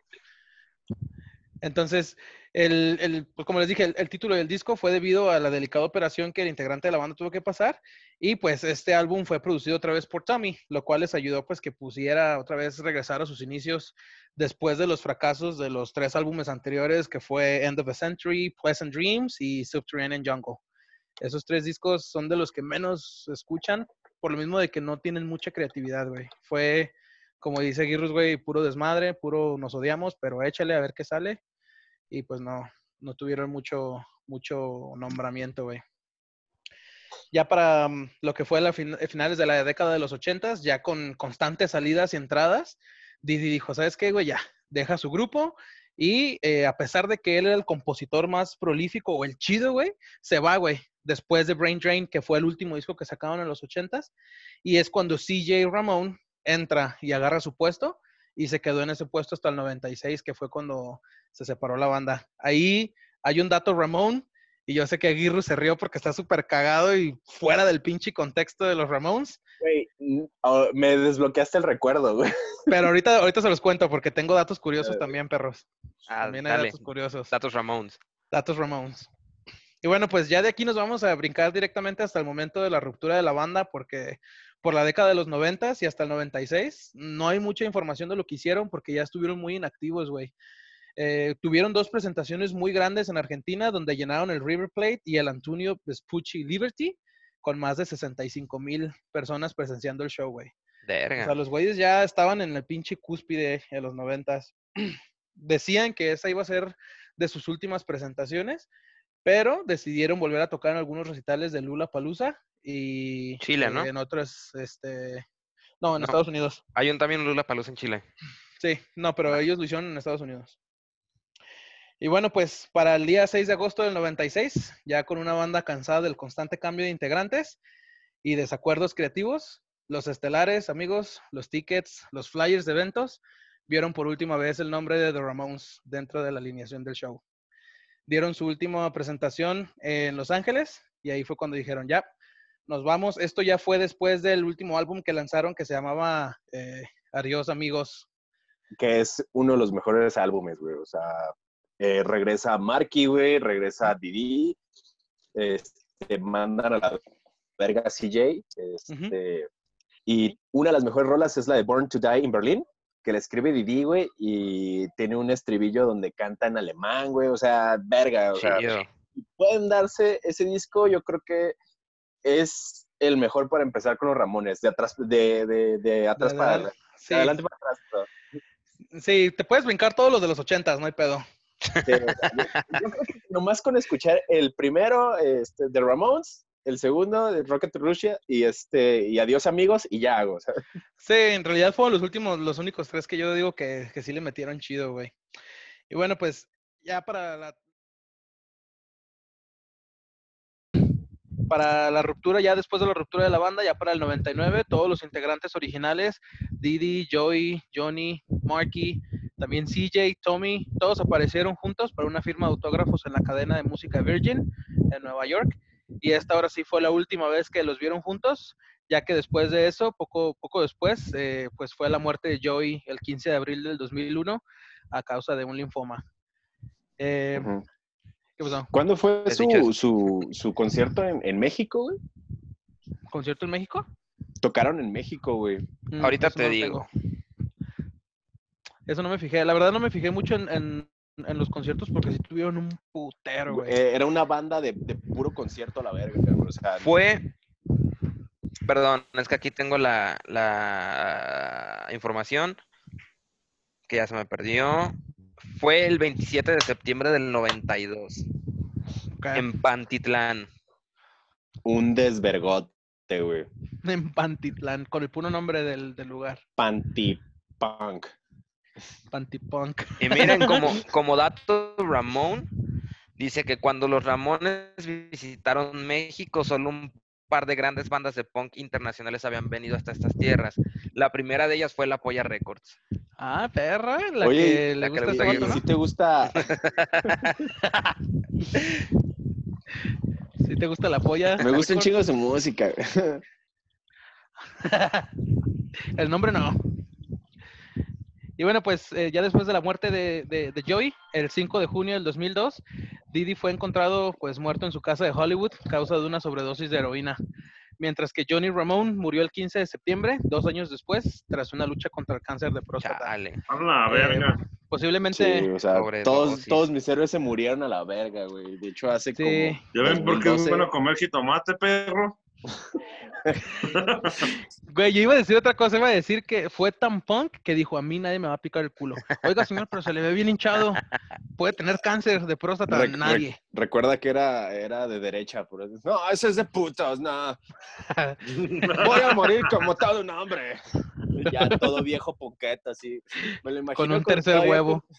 Entonces, el, el- pues como les dije, el, el título del disco fue debido a la delicada operación que el integrante de la banda tuvo que pasar. Y pues este álbum fue producido otra vez por Tommy, lo cual les ayudó pues que pusiera otra vez regresar a sus inicios después de los fracasos de los tres álbumes anteriores, que fue End of a Century, Pleasant Dreams y Subterranean Jungle. Esos tres discos son de los que menos escuchan, por lo mismo de que no tienen mucha creatividad, güey. Fue, como dice Girrus, güey, puro desmadre, puro nos odiamos, pero échale a ver qué sale. Y pues no, no tuvieron mucho, mucho nombramiento, güey. Ya para mm, lo que fue la fin- finales de la década de los ochentas, ya con constantes salidas y entradas, Didi dijo, ¿sabes qué, güey? Ya, deja su grupo y eh, a pesar de que él era el compositor más prolífico o el chido, güey, se va, güey, después de Brain Drain, que fue el último disco que sacaron en los ochentas, y es cuando CJ Ramón entra y agarra su puesto y se quedó en ese puesto hasta el 96, que fue cuando se separó la banda. Ahí hay un dato Ramón, y yo sé que Aguirre se rió porque está súper cagado y fuera del pinche contexto de los Ramones, Güey, oh, me desbloqueaste el recuerdo, güey. pero ahorita, ahorita se los cuento porque tengo datos curiosos también, perros. Ah, También hay dale. datos curiosos. Datos Ramones. Datos Ramones. Y bueno, pues ya de aquí nos vamos a brincar directamente hasta el momento de la ruptura de la banda, porque por la década de los 90 y hasta el 96 no hay mucha información de lo que hicieron porque ya estuvieron muy inactivos, güey. Eh, tuvieron dos presentaciones muy grandes en Argentina donde llenaron el River Plate y el Antonio Vespucci Liberty con más de 65 mil personas presenciando el show, güey. O sea, los güeyes ya estaban en el pinche cúspide de los noventas. Decían que esa iba a ser de sus últimas presentaciones, pero decidieron volver a tocar en algunos recitales de Lula Palusa y Chile, ¿no? en otros, este, no, en No. Estados Unidos. Hay un también Lula Palusa en Chile. Sí, no, pero ellos lo hicieron en Estados Unidos. Y bueno, pues para el día 6 de agosto del 96, ya con una banda cansada del constante cambio de integrantes y desacuerdos creativos, los estelares, amigos, los tickets, los flyers de eventos, vieron por última vez el nombre de The Ramones dentro de la alineación del show. Dieron su última presentación en Los Ángeles y ahí fue cuando dijeron, ya, nos vamos. Esto ya fue después del último álbum que lanzaron que se llamaba eh, Adiós amigos, Que es uno de los mejores álbumes, güey. O sea, eh, regresa Marky, güey, regresa Didi, este, mandan a la verga CJ, este, y una de las mejores rolas es la de Born to Die in Berlin, que le escribe Didi, güey, y tiene un estribillo donde canta en alemán, güey, o sea, verga, o sea, pueden darse ese disco, yo creo que es el mejor para empezar con los Ramones, de atrás, de, de, de atrás De para sí, de adelante para atrás. todo. sí, te puedes brincar todos los de los ochentas, no hay pedo. Sí, o sea, yo, yo creo que nomás con escuchar el primero este, de Ramones, el segundo Rocket Russia y este y Adiós amigos y ya hago. Sí, en realidad fueron los últimos, los únicos tres que yo digo que, que sí le metieron chido, güey. Y bueno, pues ya para la... Para la ruptura, ya después de la ruptura de la banda, ya para el 99, todos los integrantes originales, Didi, Joey, Johnny, Marky, también CJ, Tommy, todos aparecieron juntos para una firma de autógrafos en la cadena de música Virgin en Nueva York. Y esta ahora sí fue la última vez que los vieron juntos ya que después de eso, poco, poco después, eh, pues fue la muerte de Joey el 15 de abril del 2001 a causa de un linfoma. Eh, ujú. ¿Qué pasó? ¿Cuándo fue su, su, su concierto en, en México, güey? ¿Concierto en México? Tocaron en México, güey. Mm, Ahorita te no digo. tengo. Eso no me fijé. La verdad no me fijé mucho en, en- en los conciertos porque sí tuvieron un putero, güey. Era una banda de, de puro concierto a la verga, güey, o sea, Fue. Perdón, es que aquí tengo la, la información que ya se me perdió. Fue el 27 de septiembre del 92 Ok. en Pantitlán. un desvergote, güey. En Pantitlán, con el puro nombre del, del lugar. Pantipunk. Pantipunk. Y miren, como, como dato, Ramón dice que cuando los Ramones visitaron México, solo un par de grandes bandas de punk internacionales habían venido hasta estas tierras. La primera de ellas fue La Polla Records. Ah, perra, la Oye, que le que le gusta este si te gusta, Si te gusta la polla. me gusta un chingo su música. El nombre no. Y bueno, pues eh, ya después de la muerte de, de, de Joey, el 5 de junio del 2002, Didi fue encontrado pues muerto en su casa de Hollywood a causa de una sobredosis de heroína. Mientras que Johnny Ramone murió el 15 de septiembre, dos años después, tras una lucha contra el cáncer de próstata. Chale. A la Eh, verga. posiblemente, Sí, o sea, todos, todos mis héroes se murieron a la verga, güey. De hecho, hace Sí. como. ¿Ya ven por qué es 2012, bueno comer jitomate, perro? Güey, yo iba a decir otra cosa, iba a decir que fue tan punk que dijo, a mí nadie me va a picar el culo. Oiga, señor, pero se le ve bien hinchado. Puede tener cáncer de próstata, Rec- rec- nadie. Recuerda que era, era de derecha. Por eso. No, ese es de putos, no. Voy a morir como todo un hombre. Ya todo viejo poqueta, así. Me lo imagino Con un tercer huevo. Con,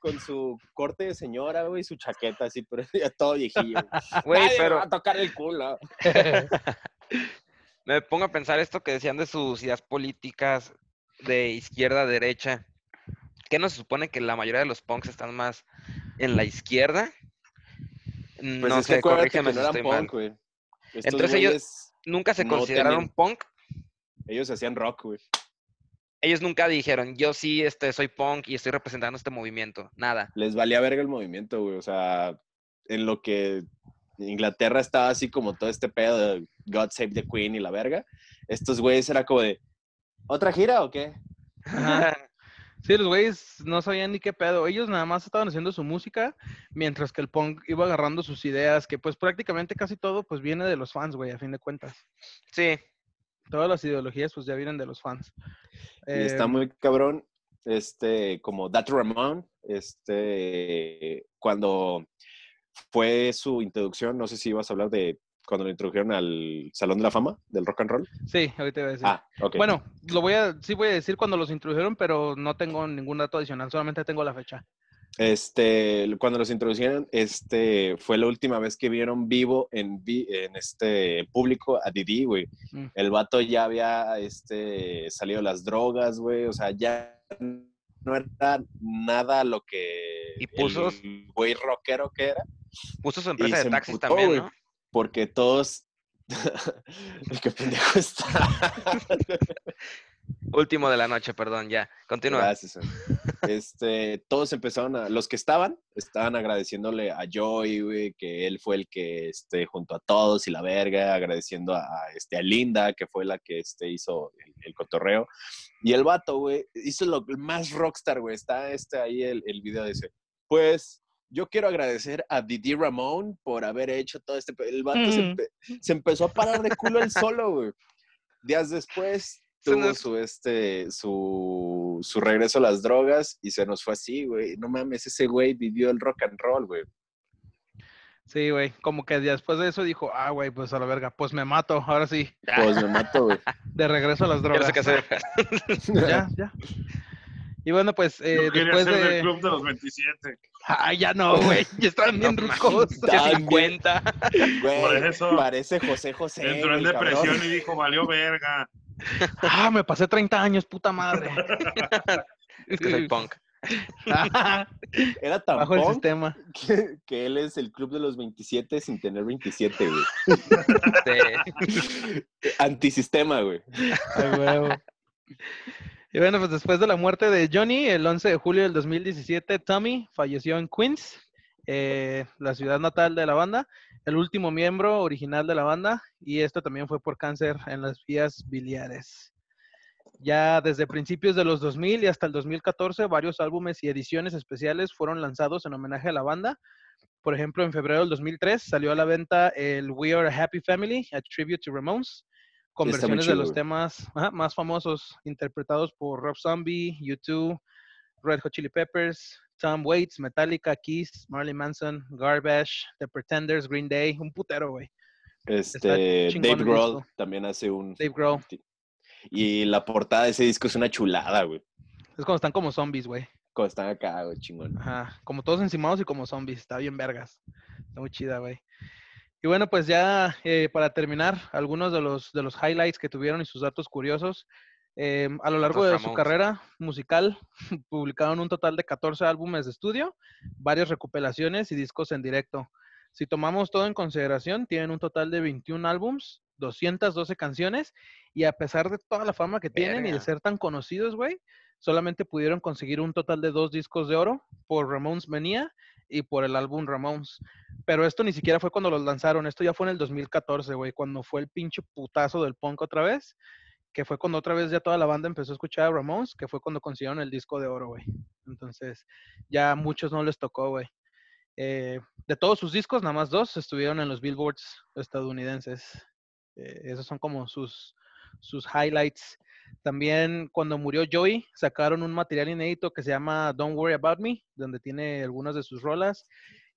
con su corte de señora, güey, su chaqueta, así, pero ya todo viejillo. Güey, Nadie me pero va a tocar el culo. me pongo a pensar esto que decían de sus ideas políticas de izquierda a derecha. ¿Qué no se supone que la mayoría de los punks están más en la izquierda? Pues no es sé, corrígeme si estoy mal. punk. Estos Entonces ellos- Nunca se no consideraron tenían- punk. ellos hacían rock, güey. Ellos nunca dijeron, yo sí este, soy punk y estoy representando este movimiento. Nada. les valía verga el movimiento, güey. O sea, en lo que Inglaterra estaba así como todo este pedo de God Save the Queen y la verga, estos güeyes era como de, ¿otra gira o qué? Sí, los güeyes no sabían ni qué pedo. Ellos nada más estaban haciendo su música, mientras que el punk iba agarrando sus ideas, que pues prácticamente casi todo pues viene de los fans, güey, a fin de cuentas. Sí, Todas las ideologías pues ya vienen de los fans. Y está Em, muy cabrón, este, como Dat Ramón, este, cuando fue su introducción, no sé si ibas a hablar de cuando lo introdujeron al Salón de la Fama del Rock and Roll. Sí, ahorita iba a decir. Ah, ok. Bueno, lo voy a, sí voy a decir cuando los introdujeron, pero no tengo ningún dato adicional, solamente tengo la fecha. Este, cuando los introdujeron, este, fue la última vez que vieron vivo en, en este público a Didi, güey. Mm. El vato ya había, este, salido las drogas, güey, o sea, ya no era nada lo que Y puso- el güey rockero que era, puso su empresa de taxis emputó, también. ¿no? porque todos... el que pendejo está. Último de la noche, perdón, ya. Continúa. Gracias. Este, todos empezaron a, los que estaban, estaban agradeciéndole a Joey, güey, que él fue el que, este, junto a todos y la verga, agradeciendo a, a, este, a Linda, que fue la que, este, hizo el, el cotorreo. Y el vato, güey, hizo lo más rockstar, güey. Está, este, ahí el, el video dice, pues, yo quiero agradecer a Didi Ramón por haber hecho todo este... pe-". El vato se, Mm. empe- se empezó a parar de culo él solo, güey. Días después tuvo su, este, su, su regreso a las drogas y se nos fue así, güey. No mames, ese güey vivió el rock and roll, güey. Sí, güey, como que después de eso dijo, ah, güey, pues a la verga, pues me mato, ahora sí, Pues me mato, güey. de regreso a las Ya no drogas. sé qué hacer. ya, ya. Y bueno, pues eh, después ser de... club de los 27. Ay, ya no, güey, ya están bien No rucos. Ya También. 50. Güey, Por eso. parece José José. Entró en cabrón. depresión y dijo, valió verga. Ah, me pasé 30 años, puta madre. Es que soy punk. Era tan Bajo el sistema. que, que él es el club de los 27 sin tener 27, güey. Sí. Antisistema, güey. Ay, huevo. Y bueno, pues después de la muerte de Johnny, el 11 de julio del 2017, Tommy falleció en Queens, eh, la ciudad natal de la banda, el último miembro original de la banda, y esto también fue por cáncer en las vías biliares. Ya desde principios de los 2000 y hasta el 2014, varios álbumes y ediciones especiales fueron lanzados en homenaje a la banda. Por ejemplo, en febrero del 2003 salió a la venta el We Are a Happy Family, a tribute to Ramones, con versiones de los temas ajá, más famosos interpretados por Rob Zombie, U2, Red Hot Chili Peppers, Tom Waits, Metallica, Kiss, Marley Manson, Garbage, The Pretenders, Green Day, un putero, güey. Este, Dave Grohl también hace un... Dave Grohl. Y la portada de ese disco es una chulada, güey. Es cuando están como zombies, güey. Cuando están acá, güey, chingón. Ajá, como todos encimados y como zombies. Está bien vergas. Está muy chida, güey. Y bueno, pues ya eh, para terminar, algunos de los, de los highlights que tuvieron y sus datos curiosos. Eh, a lo largo de su carrera musical, publicaron un total de 14 álbumes de estudio, varias recopilaciones y discos en directo. Si tomamos todo en consideración, tienen un total de 21 álbums, 212 canciones, y a pesar de toda la fama que tienen y de ser tan conocidos, güey, solamente pudieron conseguir un total de dos discos de oro por Ramones Mania y por el álbum Ramones. Pero esto ni siquiera fue cuando los lanzaron, esto ya fue en el 2014, güey, cuando fue el pinche putazo del punk otra vez, que fue cuando otra vez ya toda la banda empezó a escuchar a Ramones, que fue cuando consiguieron el disco de oro, güey. Entonces, ya a muchos no les tocó, güey. Eh, de todos sus discos, nada más dos estuvieron en los billboards estadounidenses. Eh, esos son como sus, sus highlights. También cuando murió Joey, sacaron un material inédito que se llama Don't Worry About Me, donde tiene algunas de sus rolas.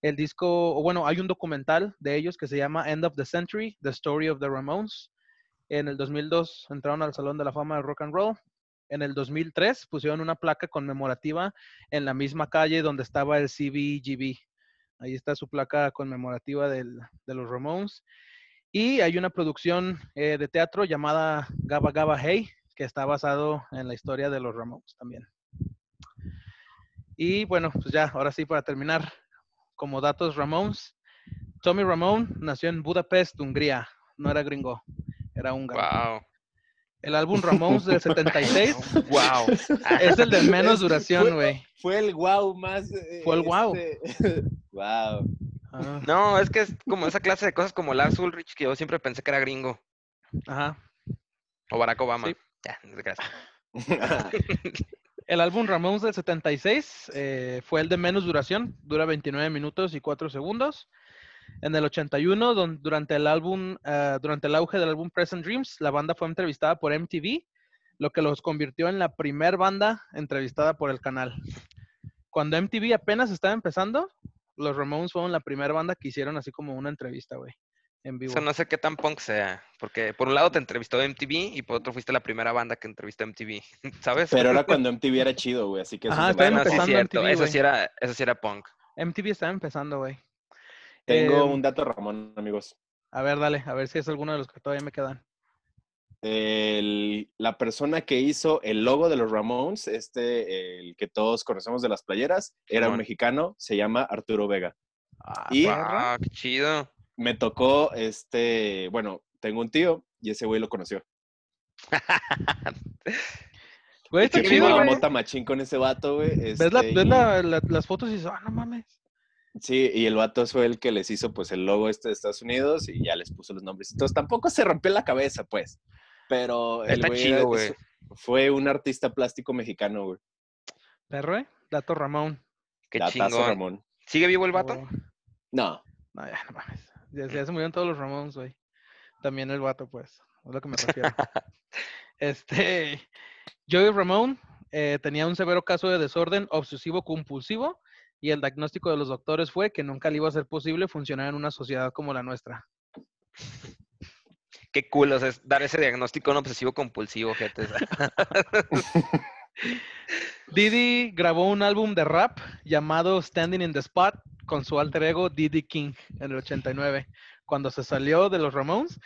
El disco, bueno, hay un documental de ellos que se llama End of the Century, The Story of the Ramones. En el 2002 entraron al Salón de la Fama de Rock and Roll. En el 2003 pusieron una placa conmemorativa en la misma calle donde estaba el CBGB. Ahí está su placa conmemorativa del- de los Ramones. Y hay una producción eh, de teatro llamada Gaba Gaba Hey, que está basado en la historia de los Ramones también. Y bueno, pues ya, ahora sí, para terminar, como datos Ramones, Tommy Ramone nació en Budapest, Hungría, no era gringo, era húngaro. Wow. El álbum Ramones del 76 Wow. es el de menos duración, güey. Fue el wow más. eh, Fue el guau. este, wow. Ajá. No, es que es como esa clase de cosas como Lars Ulrich que yo siempre pensé que era gringo. Ajá. O Barack Obama. Sí. Ya, creas. El álbum Ramones del 76 eh, fue el de menos duración, dura 29 minutos y 4 segundos. En el 81, don- durante el álbum, ah, durante el auge del álbum Present Dreams, la banda fue entrevistada por MTV, lo que los convirtió en la primer banda entrevistada por el canal. Cuando MTV apenas estaba empezando, los Ramones fueron la primera banda que hicieron así como una entrevista, güey, en vivo. Eso no sé qué tan punk sea. Porque por un lado te entrevistó MTV y por otro fuiste la primera banda que entrevistó MTV. ¿Sabes? Pero era cuando MTV era chido, güey. Así que eso Ajá, Bueno, hace sí, empezando cierto. MTV, eso, sí era, eso sí era punk. MTV estaba empezando, güey. Tengo Em, un dato, Ramón, amigos. A ver, dale, a ver si es alguno de los que todavía me quedan. El- la persona que hizo el logo de los Ramones, este, el que todos conocemos de las playeras, era un mexicano, se llama Arturo Vega. Ah, Y-. Ah, qué chido. Me tocó, este, bueno, tengo un tío y ese güey lo conoció. Güey, está chido, güey. mota machín con ese vato, güey. Ves, la- este, ves y- la- la- las fotos y dices, ah, no mames. Sí, y el vato fue el que les hizo pues el logo este de Estados Unidos y ya les puso los nombres. Entonces tampoco se rompió la cabeza, pues. Pero el Está güey chido, era- güey. fue un artista plástico mexicano, güey. Perro, ¿eh? Dato Ramón. Qué Datazo, chingón. Ramón. ¿Sigue vivo el vato? Oh, No, No, ya, no mames. Ya, ya se murieron todos los Ramones, güey. También el vato, pues. Es lo que me refiero. este. Joey Ramón eh, tenía un severo caso de desorden obsesivo compulsivo y el diagnóstico de los doctores fue que nunca le iba a ser posible funcionar en una sociedad como la nuestra. Qué cool, o sea, es dar ese diagnóstico a un obsesivo compulsivo, gente. Didi grabó un álbum de rap llamado Standing in the Spot con su alter ego Didi King en el 89. Cuando se salió de los Ramones,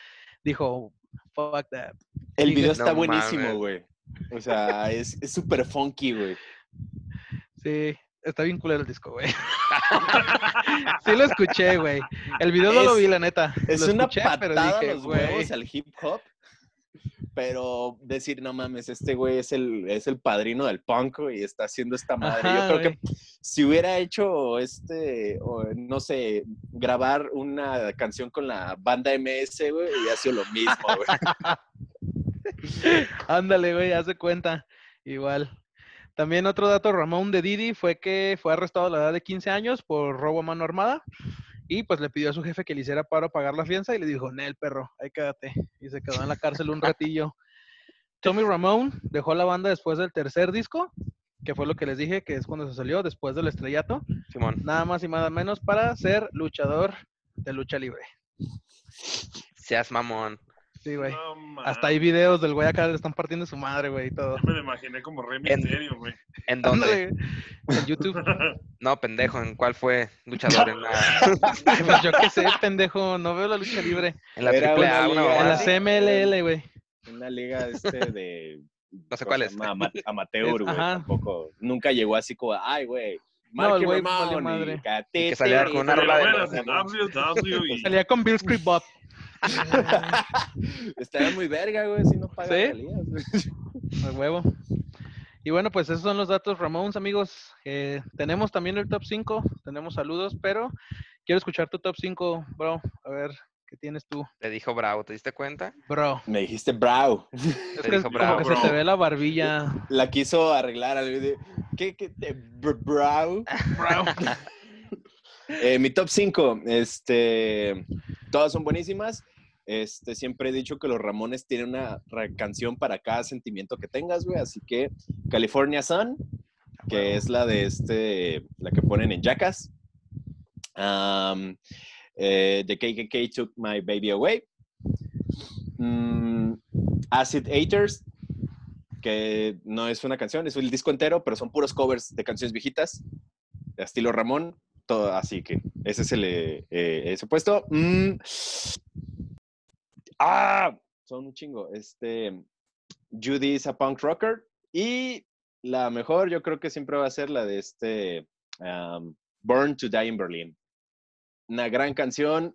dijo, fuck that. el video no está buenísimo, güey. O sea, es es súper funky, güey. Sí, está bien culero el disco, güey. sí lo escuché, güey. El video no lo vi, la neta. Es Lo una escuché, patada dije, los huevos al hip hop. Pero decir, no mames, este güey es el, es el padrino del punk y está haciendo esta madre. Ajá, Yo creo que si hubiera hecho este, o, no sé, grabar una canción con la banda MS, güey, hubiera sido lo mismo, güey. Ándale, güey, haz de cuenta. Igual. También otro dato, Ramón de Didi, fue que fue arrestado a la edad de 15 años por robo a mano armada. Y pues le pidió a su jefe que le hiciera paro a pagar la fianza y le dijo, Nel, perro, ahí quédate. Y se quedó en la cárcel un ratillo. Tommy Ramón dejó la banda después del tercer disco, que fue lo que les dije, que es cuando se salió, después del estrellato. Simón. Nada más y nada menos para ser luchador de lucha libre. Seas mamón. Sí, güey. No. Hasta hay videos del güey acá le están partiendo su madre, güey, y todo. Yo me lo imaginé como En- Misterio, güey. ¿En dónde? En YouTube. No, pendejo, ¿en cuál fue luchador? En la, pues yo qué sé, pendejo, no veo la lucha libre. en la Era triple una En la. CMLL, güey. Una liga este de... No sé ¿cómo cuál es. Ama- Amateur, güey, tampoco. Nunca llegó así como, ay, güey. No, el güey y madre. Catete que salía con una rola de. WWE. Salía con Bill Street Bob. Estaría muy verga, güey, si no pagan ¿Sí? A huevo. Y bueno, pues esos son los datos Ramones, amigos. Eh, tenemos también el top 5, tenemos saludos, pero quiero escuchar tu top 5, bro. A ver, ¿qué tienes tú? Te dijo Bravo, ¿te diste cuenta? Bro. Me dijiste brow. Es Te que dijo como bravo, que bro. se te ve la barbilla. La quiso arreglar al video. ¿Qué? qué te- br- brow? Bro. Eh, mi top 5, este, todas son buenísimas. Este, siempre he dicho que los Ramones tienen una canción para cada sentimiento que tengas, güey. Así que California Sun, que es la de este, la que ponen en Jackass. Um, eh, The KKK Took My Baby Away. Mm, Acid Haters, que no es una canción, es el disco entero, pero son puros covers de canciones viejitas, de estilo Ramón. Todo, así que ese es el eh, eh, ese puesto. Mm. Ah, son un chingo. Este, Judy is a punk rocker. Y la mejor, yo creo que siempre va a ser la de este um, Born to Die in Berlin. Una gran canción.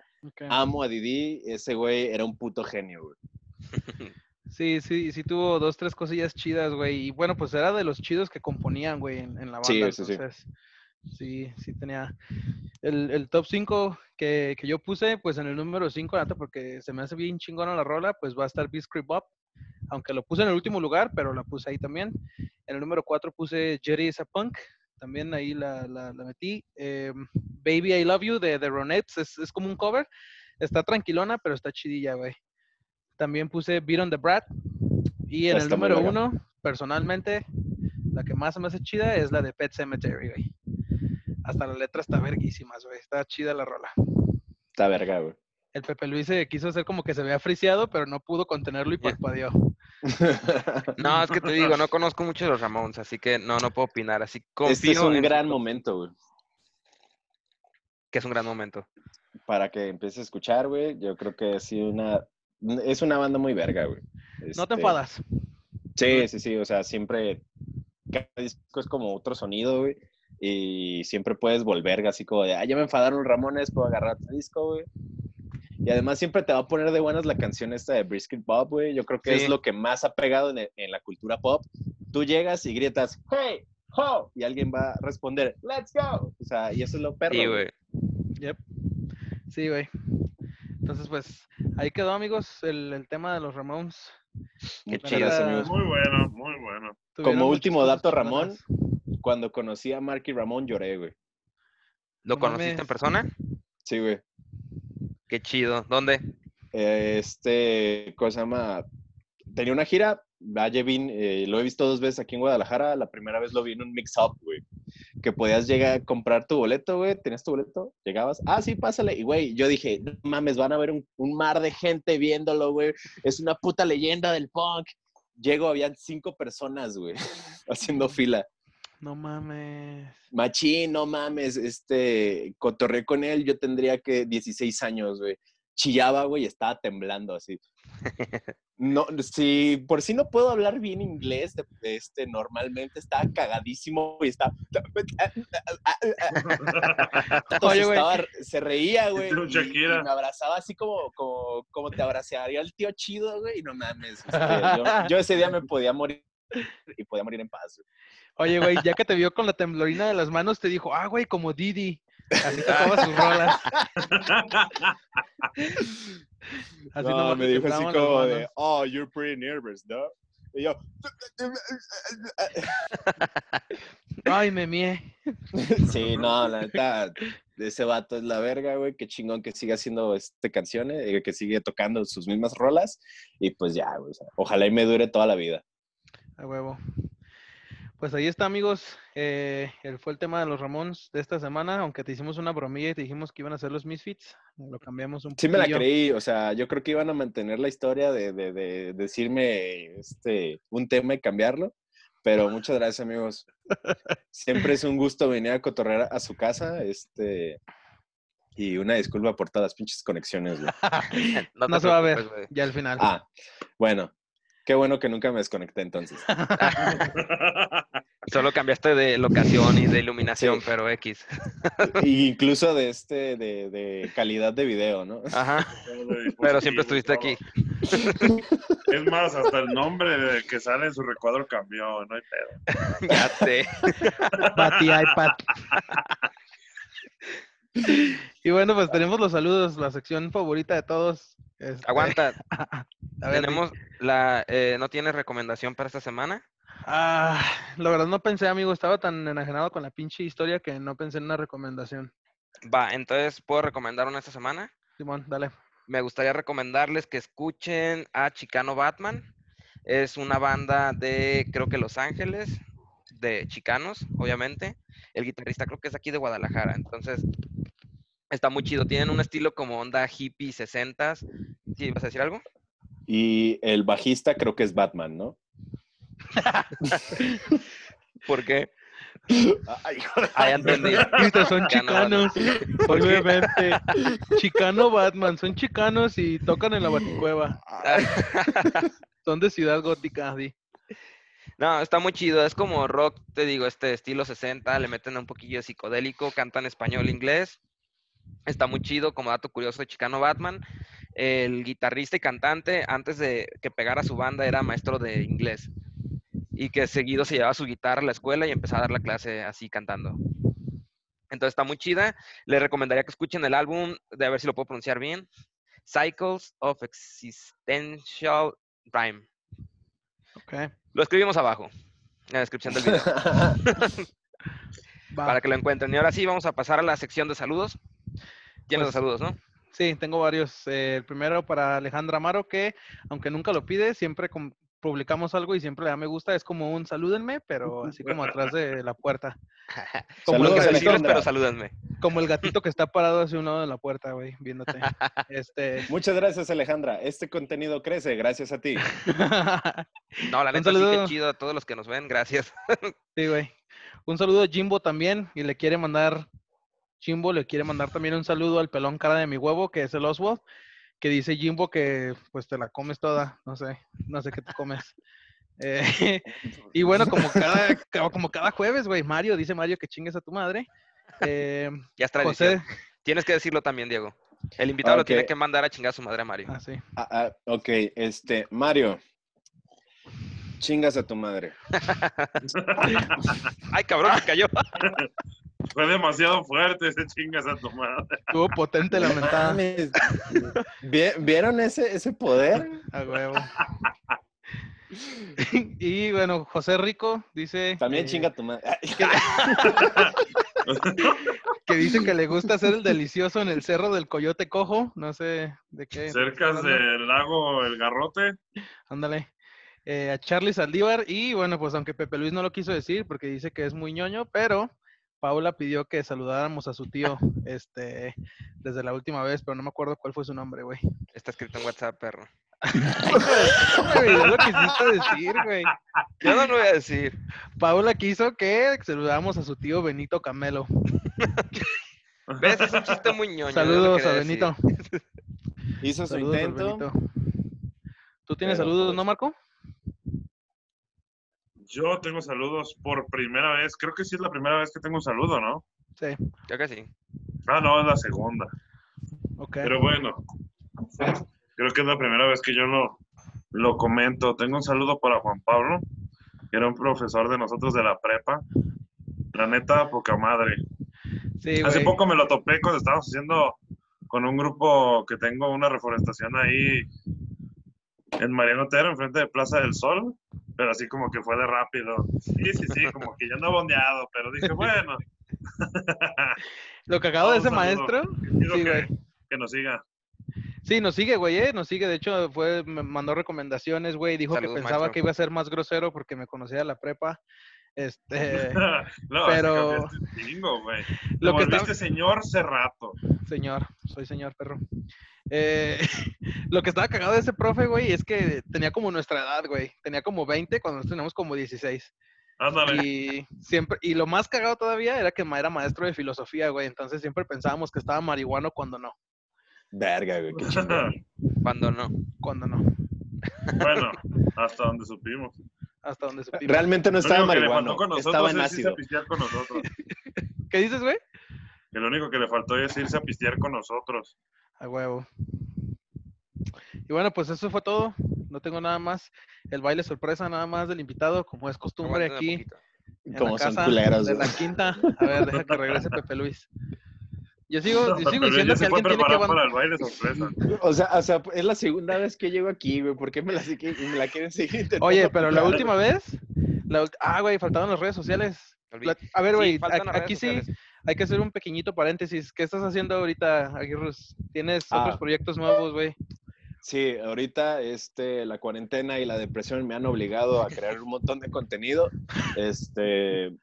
Amo a Didi. Ese güey era un puto genio, güey. Sí, sí, sí tuvo dos, tres cosillas chidas, güey. Y bueno, pues era de los chidos que componían, güey, en, en la banda. Sí, sí, sí. entonces, sí, sí tenía. El, el top 5 que, que yo puse, pues en el número 5, neta, porque se me hace bien chingona la rola, pues va a estar Beast Creep Up. Aunque lo puse en el último lugar, pero la puse ahí también. En el número 4 puse Jerry is a Punk. También ahí la, la, la metí. Eh, Baby I Love You de, de Ronettes. Es, es como un cover. Está tranquilona, pero está chidilla, güey. También puse Beat on the Brat. Y en el Está muy número verga. uno, personalmente, la que más me hace chida es la de Pet Cemetery, güey. Hasta la letra está verguísimas, güey. Está chida la rola. Está verga, güey. El Pepe Luis se quiso hacer como que se vea friseado, pero no pudo contenerlo y parpadeó. No, es que te digo, no conozco mucho de los Ramones, así que no, no puedo opinar. Así confío este es un en gran momento, güey. que es un gran momento. Para que empieces a escuchar, güey. Yo creo que es una, es una banda muy verga, güey. No te Este, enfadas. Sí, sí, sí. O sea, siempre. Cada disco es como otro sonido, güey. Y siempre puedes volver así como de, ah, ya me enfadaron Ramones, puedo agarrar otro disco, güey. Y además siempre te va a poner de buenas la canción esta de Brisket Bob, güey. Yo creo que Sí. es lo que más ha pegado en, el- en la cultura pop. Tú llegas y gritas, hey, ho, y alguien va a responder, let's go. O sea, y eso es lo perro. Sí, güey. Yep. Sí, güey. Entonces, pues, ahí quedó, amigos, el, el tema de los Ramones. Gracias, Neta, amigos. Muy bueno, muy bueno. Como último dato. Ramón, cuando conocí a Marky Ramón lloré, güey. ¿Lo No conociste mames. en persona? Sí, güey. Qué chido. ¿Dónde? Este, ¿cómo se llama? Tenía una gira, Valle Vin, eh, lo he visto dos veces aquí en Guadalajara. La primera vez lo vi en un mix-up, güey. Que podías llegar a comprar tu boleto, güey. ¿Tenías tu boleto? Llegabas. Ah, sí, pásale. Y, güey, yo dije, no mames, van a ver un, un mar de gente viéndolo, güey. Es una puta leyenda del punk. Llego, habían cinco personas, güey, haciendo fila. No mames. Machín, no mames, este, cotorré con él, yo tendría que 16 años, güey. Chillaba, güey, estaba temblando así. No, si por si no puedo hablar bien inglés, de- de este, normalmente estaba cagadísimo y estaba... Oye, güey. estaba- se reía, güey. Tú, y-. Y, me abrazaba así como, como, como te abrazaría el tío chido, güey. Y no mames. este, yo, yo ese día me podía morir y podía morir en paz. güey. Oye, güey, ya que te vio con la temblorina de las manos, te dijo, ah, güey, como Didi. Así tocaba sus rolas. Así no, me dijo así como de, oh, you're pretty nervous, ¿no? Y yo, Ay, me mié. sí, no, la neta, ese vato es la verga, güey, qué chingón que siga haciendo este canciones, eh, que sigue tocando sus mismas rolas, y pues ya, güey, o sea, ojalá y me dure toda la vida. A huevo. Pues ahí está, amigos. Eh, el, fue el tema de los Ramones de esta semana, aunque te hicimos una bromilla y te dijimos que iban a ser los Misfits. Lo cambiamos un Sí me la creí, o sea, yo creo que iban a mantener la historia de, de- de decirme este, un tema y cambiarlo, pero muchas gracias, amigos. Siempre es un gusto venir a cotorrear a su casa, este, y una disculpa por todas las pinches conexiones, güey. No, se va a ver ya al final. Ah, bueno, qué bueno que nunca me desconecté entonces. Solo cambiaste de locación y de iluminación, Sí. pero X. Y incluso de este, de, de calidad de video, ¿no? Ajá. Pero siempre estuviste aquí. Es más, hasta el nombre de que sale en su recuadro cambió, no hay pedo. Ya sé. Pati iPad. Y bueno, pues tenemos los saludos, la sección favorita de todos. Este, Aguanta. a ver, Tenemos la. eh, ¿No tienes recomendación para esta semana? Ah, la verdad no pensé, amigo, estaba tan enajenado con la pinche historia que no pensé en una recomendación. Va, entonces, ¿puedo recomendar una esta semana? Simón, dale. Me gustaría recomendarles que escuchen a Chicano Batman. Es una banda de, creo que Los Ángeles, de chicanos, obviamente. El guitarrista creo que es aquí de Guadalajara. Entonces, está muy chido. Tienen un estilo como onda hippie 60s. ¿Sí vas a decir algo? Y el bajista creo que es Batman, ¿no? ¿Por qué? Ay, de- Ah, entendí. Son Chicano chicanos, obviamente. Chicano Batman, son chicanos y tocan en la Baticueva. Son de Ciudad Gótica, sí. No, está muy chido. Es como rock, te digo, este estilo 60. Le meten un poquillo de psicodélico, cantan español, inglés. Está muy chido, como dato curioso de Chicano Batman. El guitarrista y cantante, antes de que pegara su banda, era maestro de inglés. Y que seguido se llevaba su guitarra a la escuela y empezaba a dar la clase así cantando. Entonces está muy chida. Les recomendaría que escuchen el álbum, de a ver si lo puedo pronunciar bien. Cycles of Existential Rhyme. Ok. Lo escribimos abajo, en la descripción del video, Va. para que lo encuentren. Y ahora sí, vamos a pasar a la sección de saludos. Tienes los Pues, saludos, ¿no? Sí, tengo varios. Eh, el primero para Alejandra Amaro, que aunque nunca lo pide, siempre publicamos algo y siempre le da me gusta. Es como un salúdenme, pero así como atrás de la puerta. Como Saludos, pero salúdenme. como el gatito que está parado hacia un lado de la puerta, güey, viéndote. Este. Muchas gracias, Alejandra. Este contenido crece gracias a ti. No, la neta sí saludo. que chido a todos los que nos ven, gracias. Sí, güey. Un saludo a Jimbo también y le quiere mandar, Jimbo le quiere mandar también un saludo al pelón cara de mi huevo, que es el Oswald, que dice Jimbo que pues te la comes toda, no sé, no sé qué te comes. Eh, y bueno, como cada, ca- como cada jueves, güey, Mario, dice Mario que chingues a tu madre. Eh, Ya es tradición. José, Tienes que decirlo también, Diego. El invitado lo tiene que mandar a chingar a su madre a Mario. ah, sí. Ah, ah, ok, este, Mario. Chingas a tu madre. Ay, cabrón, me cayó. Fue demasiado fuerte ese chingas a tu madre. Estuvo potente la mentada. Mames. ¿Vi- ¿Vieron ese, ese poder? A huevo. y bueno, José Rico dice. También eh, chinga a tu madre. que dice que le gusta hacer el delicioso en el cerro del Coyote Cojo. No sé de qué. Cerca del lago El Garrote. Ándale. Eh, a Charlie Saldívar. Y bueno, pues aunque Pepe Luis no lo quiso decir porque dice que es muy ñoño, pero Paula pidió que saludáramos a su tío este, desde la última vez, pero no me acuerdo cuál fue su nombre, güey. Está escrito en WhatsApp, perro. Es lo que quisiste decir, güey. Yo no lo voy a decir. Paula quiso que saludáramos a su tío Benito Camelo. ¿Ves? Es un chiste muy ñoño. Saludos a decir. Benito. Hizo su intento. ¿Tú tienes Pero, saludos, pues, no, Marco? Yo tengo saludos por primera vez. Creo que sí es la primera vez que tengo un saludo, ¿no? Sí. Creo que sí. Ah, no, es la segunda. Ok. Pero bueno, creo que es la primera vez que yo lo, lo comento. Tengo un saludo para Juan Pablo, que era un profesor de nosotros de la prepa. La neta, poca madre. Sí, Hace poco me lo topé cuando estábamos haciendo con un grupo que tengo una reforestación ahí en Mariano Otero, enfrente de Plaza del Sol, pero así como que fue de rápido. Sí, sí, sí, como que ya andaba bondeado, pero dije, bueno, Lo cagado de ese saludo. maestro. Sí, que, nos siga. Sí, nos sigue, güey, ¿eh? Nos sigue. De hecho, fue, me mandó recomendaciones, güey. Dijo Saludos, que pensaba maestro. que iba a ser más grosero porque me conocía de la prepa. Este, no, pero- pero... chingo, güey. lo que volviste señor Cerrato. Señor, soy señor perro. Eh, lo que estaba cagado de ese profe, güey, es que tenía como nuestra edad, güey. Tenía como 20 cuando nosotros teníamos como 16. Ándale. Y siempre, y lo más cagado todavía era que era maestro de filosofía, güey. Entonces siempre pensábamos que estaba marihuano cuando no. Verga, güey, qué chingón. Cuando no. Cuando no. bueno, hasta donde supimos. Hasta donde supimos. Realmente no estaba nosotros estaba en ácido. con nosotros. ¿Qué dices, güey? Que lo único que le faltó es irse a pistear con nosotros. A huevo. Y bueno, pues eso fue todo. No tengo nada más. El baile sorpresa nada más del invitado, como es costumbre aquí Como son culeros, de la quinta. A ver, deja que regrese Pepe Luis. Yo sigo, yo sigo diciendo se que alguien tiene que preparar para el baile sorpresa. O sea, o sea, es la segunda vez que llego aquí, güey. ¿Por qué me la, me la quieren seguir intentando Oye, pero la última vez, la ah, güey, faltaban las redes sociales. La- A ver, güey, aquí sí hay que hacer un pequeñito paréntesis. ¿Qué estás haciendo ahorita, Aguirrus? ¿Tienes Ah. otros proyectos nuevos, güey? Sí, ahorita este, la cuarentena y la depresión me han obligado a crear un montón de contenido. Este,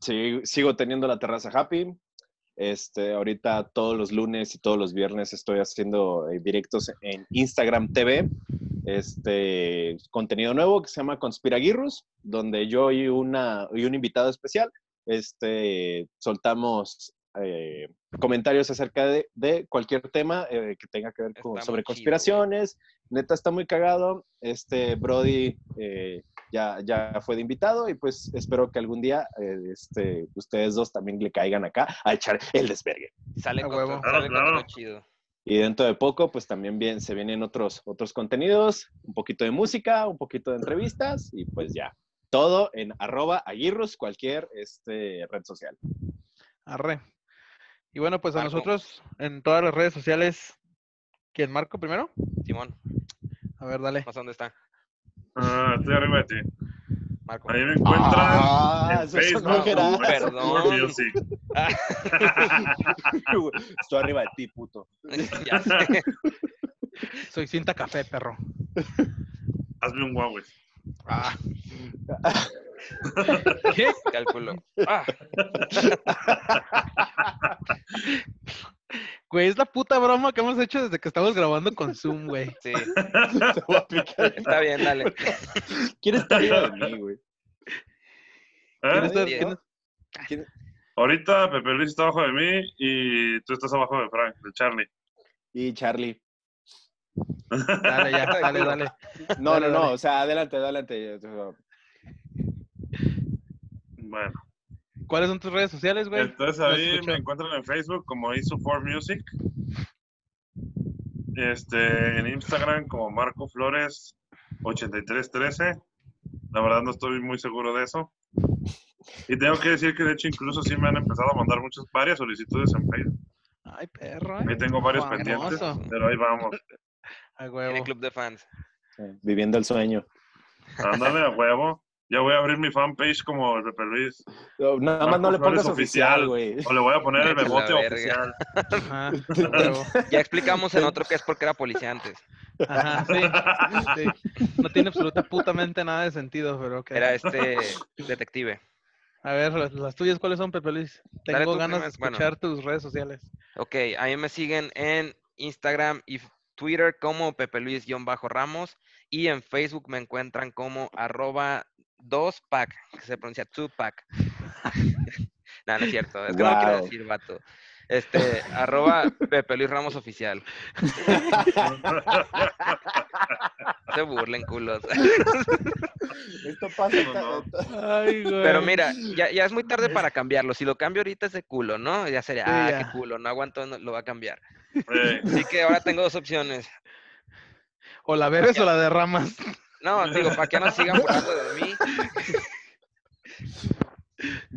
sí, sigo teniendo la terraza happy. Este, ahorita todos los lunes y todos los viernes estoy haciendo eh, directos en Instagram TV. Este contenido nuevo que se llama Conspiraguirrus, donde yo y, una, y un invitado especial este, soltamos eh, comentarios acerca de, de cualquier tema eh, que tenga que ver con, sobre chido, conspiraciones. Neta está muy cagado. Este Brody eh, ya, ya fue de invitado y pues espero que algún día eh, este, ustedes dos también le caigan acá a echar el desvergue. Sale con huevo. sale Claro, claro. contenido chido. Y dentro de poco, pues también bien, se vienen otros, otros contenidos, un poquito de música, un poquito de entrevistas y pues ya. Todo en arroba aguirros, cualquier este, red social. Arre. Y bueno, pues a Marco. nosotros en todas las redes sociales. ¿Quién? ¿Marco primero? Simón, A ver, dale. ¿más dónde está? Ah, estoy arriba de ti. Marco. Ahí me encuentran Ah, en eso Facebook. como Perdón. Music. Estoy arriba de ti, puto. ya sé. Soy cinta café, perro. Hazme un Huawei. Ah, ¿Qué? cálculo. Ah, Güey, es la puta broma que hemos hecho desde que estamos grabando con Zoom, güey. sí, está bien, dale. ¿Quién está arriba de mí, güey? ¿Quién ¿Eh? está- quién es- ¿Quién- Ahorita Pepe Luis está abajo de mí y tú estás abajo de Frank, de Charlie. Y Charlie. Dale, ya, dale, dale. No, Dale, no, no, dale. o sea, adelante, adelante. Bueno, ¿Cuáles son tus redes sociales, güey? entonces ahí me encuentran en Facebook como Iso4 Music. Este, en Instagram como Marco Flores 8313. La verdad no estoy muy seguro de eso. Y tengo que decir que de hecho incluso sí me han empezado a mandar muchas, varias solicitudes en Facebook. Ay, perro. Ahí ¿eh? tengo varios pendientes, pero ahí vamos. A huevo. club de fans. Viviendo el sueño. Ándale a huevo. Ya voy a abrir mi fanpage como el Pepe Luis. No, Nada más no le pongas oficial, güey. O le voy a poner el bebote oficial. Ajá. Ya explicamos en otro que es porque era policía antes. Ajá, sí, sí. No tiene absoluta putamente nada de sentido, pero ok. Era este detective. A ver, las, las tuyas, ¿cuáles son, Pepe Luis? Tengo tú ganas de bueno. escuchar tus redes sociales. Ok, a mí me siguen en Instagram y Twitter como Pepe Luis-Ramos y en Facebook me encuentran como arroba 2pack, que se pronuncia 2pack. no, no es cierto, es que no quiero decir vato. Este, arroba Pepe Luis Ramos Oficial. Se burlen, culos. Esto pasa. No, no. Ay, güey. Pero mira, ya, ya es muy tarde para cambiarlo. Si lo cambio ahorita es de culo, ¿no? Ya sería, Sí, ah, ya. qué culo, no aguanto, no- lo va a cambiar. Eh, Así que ahora tengo dos opciones. O la bebes o la derramas. No, digo, para que no sigan burlando de mí.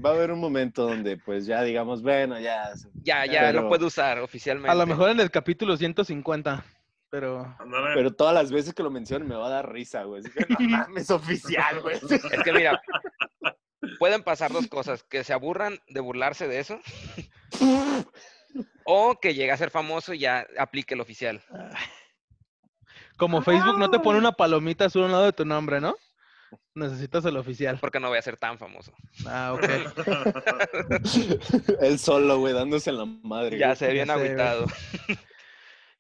Va a haber un momento donde, pues ya digamos, bueno, ya. Ya, ya, Pero- lo puedo usar oficialmente. A lo mejor en el capítulo 150, pero... Pero todas las veces que lo mencionen me va a dar risa, güey. Así que no mames, oficial, güey. Es que mira, pueden pasar dos cosas. Que se aburran de burlarse de eso. O que llegue a ser famoso y ya aplique el oficial. Como Facebook no te pone una palomita azul a un lado de tu nombre, ¿no? Necesitas el oficial. Porque no voy a ser tan famoso. Ah, ok. Él solo, güey, dándose en la madre. Ya güey. sé, bien agüitado.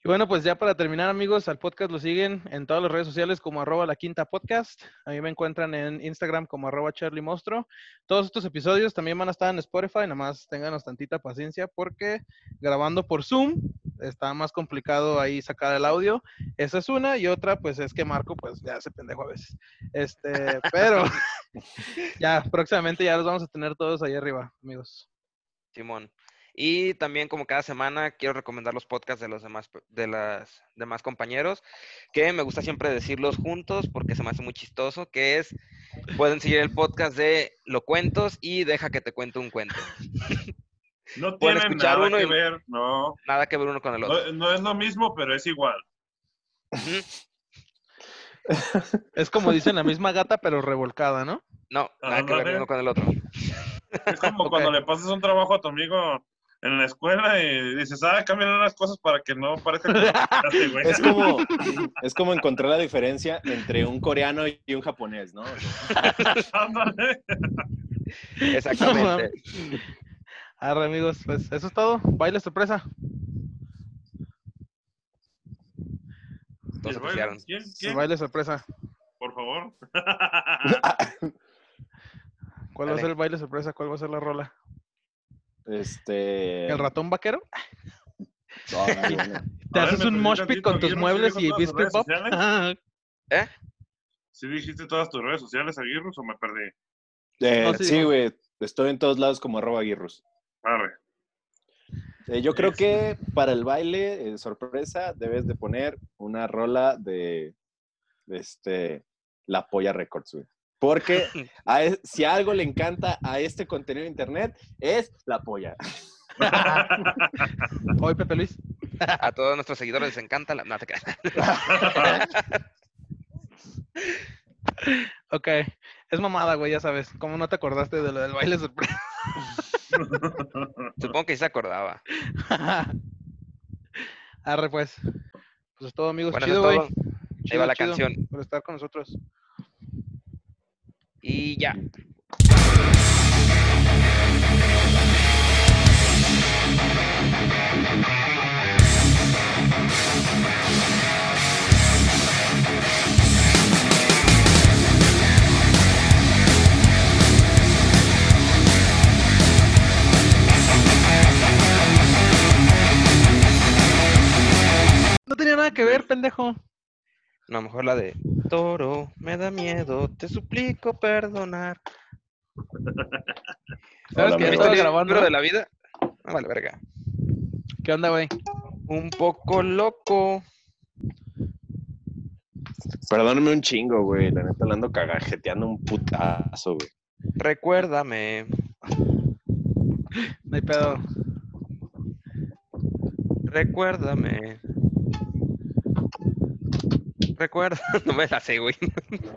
Y bueno, pues ya para terminar, amigos, al podcast lo siguen en todas las redes sociales como arroba la quinta podcast. A mí me encuentran en Instagram como arroba Charlie Monstruo. Todos estos episodios también van a estar en Spotify, nada más ténganos tantita paciencia porque grabando por Zoom está más complicado ahí sacar el audio. Esa es una y otra, pues es que Marco, pues ya se pendejo a veces. Este, pero ya próximamente ya los vamos a tener todos ahí arriba, amigos. Simón. Y también, como cada semana, quiero recomendar los podcasts de los demás, de las demás compañeros, que me gusta siempre decirlos juntos porque se me hace muy chistoso, que es, pueden seguir el podcast de Lo Cuentos y Deja que te cuente un cuento. No escuchar nada uno que y- ver, no. Nada que ver uno con el otro. no. No es lo mismo, pero es igual. Es como dicen la misma gata, pero revolcada, ¿no? No, nada que ver uno con el otro. Es como cuando le pasas un trabajo a tu amigo en la escuela y dices, ah, cambian unas cosas para que no parezca que güey. Es como, es como encontrar la diferencia entre un coreano y un japonés, ¿no? Exactamente. Arre, amigos, pues eso es todo. Baile sorpresa. Todos se ¿Y el baile? ¿Quién? ¿Quién? baile sorpresa. Por favor. ¿Cuál va a ser el baile sorpresa? ¿Cuál va a ser la rola? Este. ¿El ratón vaquero? ¿Te ver, haces ¿me un mosh pit con tus muebles y tus Pop? ¿Eh? ¿Sí dijiste todas tus redes sociales, Aguirre, o me perdí? Eh, No, sí, güey. Estoy en todos lados como arroba aguirrus. Arre. Eh, yo creo que para el baile, eh, sorpresa, debes de poner una rola de, de este, La Polla Records, güey. Porque a si algo le encanta a este contenido de internet, es La Polla. Hoy, Pepe Luis. A todos nuestros seguidores les encanta la... No, te creas. Ok. Es mamada, güey, ya sabes. ¿Cómo no te acordaste de lo del baile sorpresa? Supongo que sí se acordaba. Arre, pues. Pues es todo, amigos. Bueno, chido, güey. Ahí va la chido canción. Por estar con nosotros. Y ya. No tenía nada que ver, pendejo. No, mejor la de Toro, me da miedo, te suplico perdonar. ¿Sabes Hola, que ya ¿Viste estaba el grabando? de la vida? Ah, vale, verga. ¿Qué onda, güey? Un poco loco. Perdóname un chingo, güey. La neta, la ando cagajeteando un putazo, güey. Recuérdame. No hay pedo. Recuérdame. Recuerda. No me la sé, güey.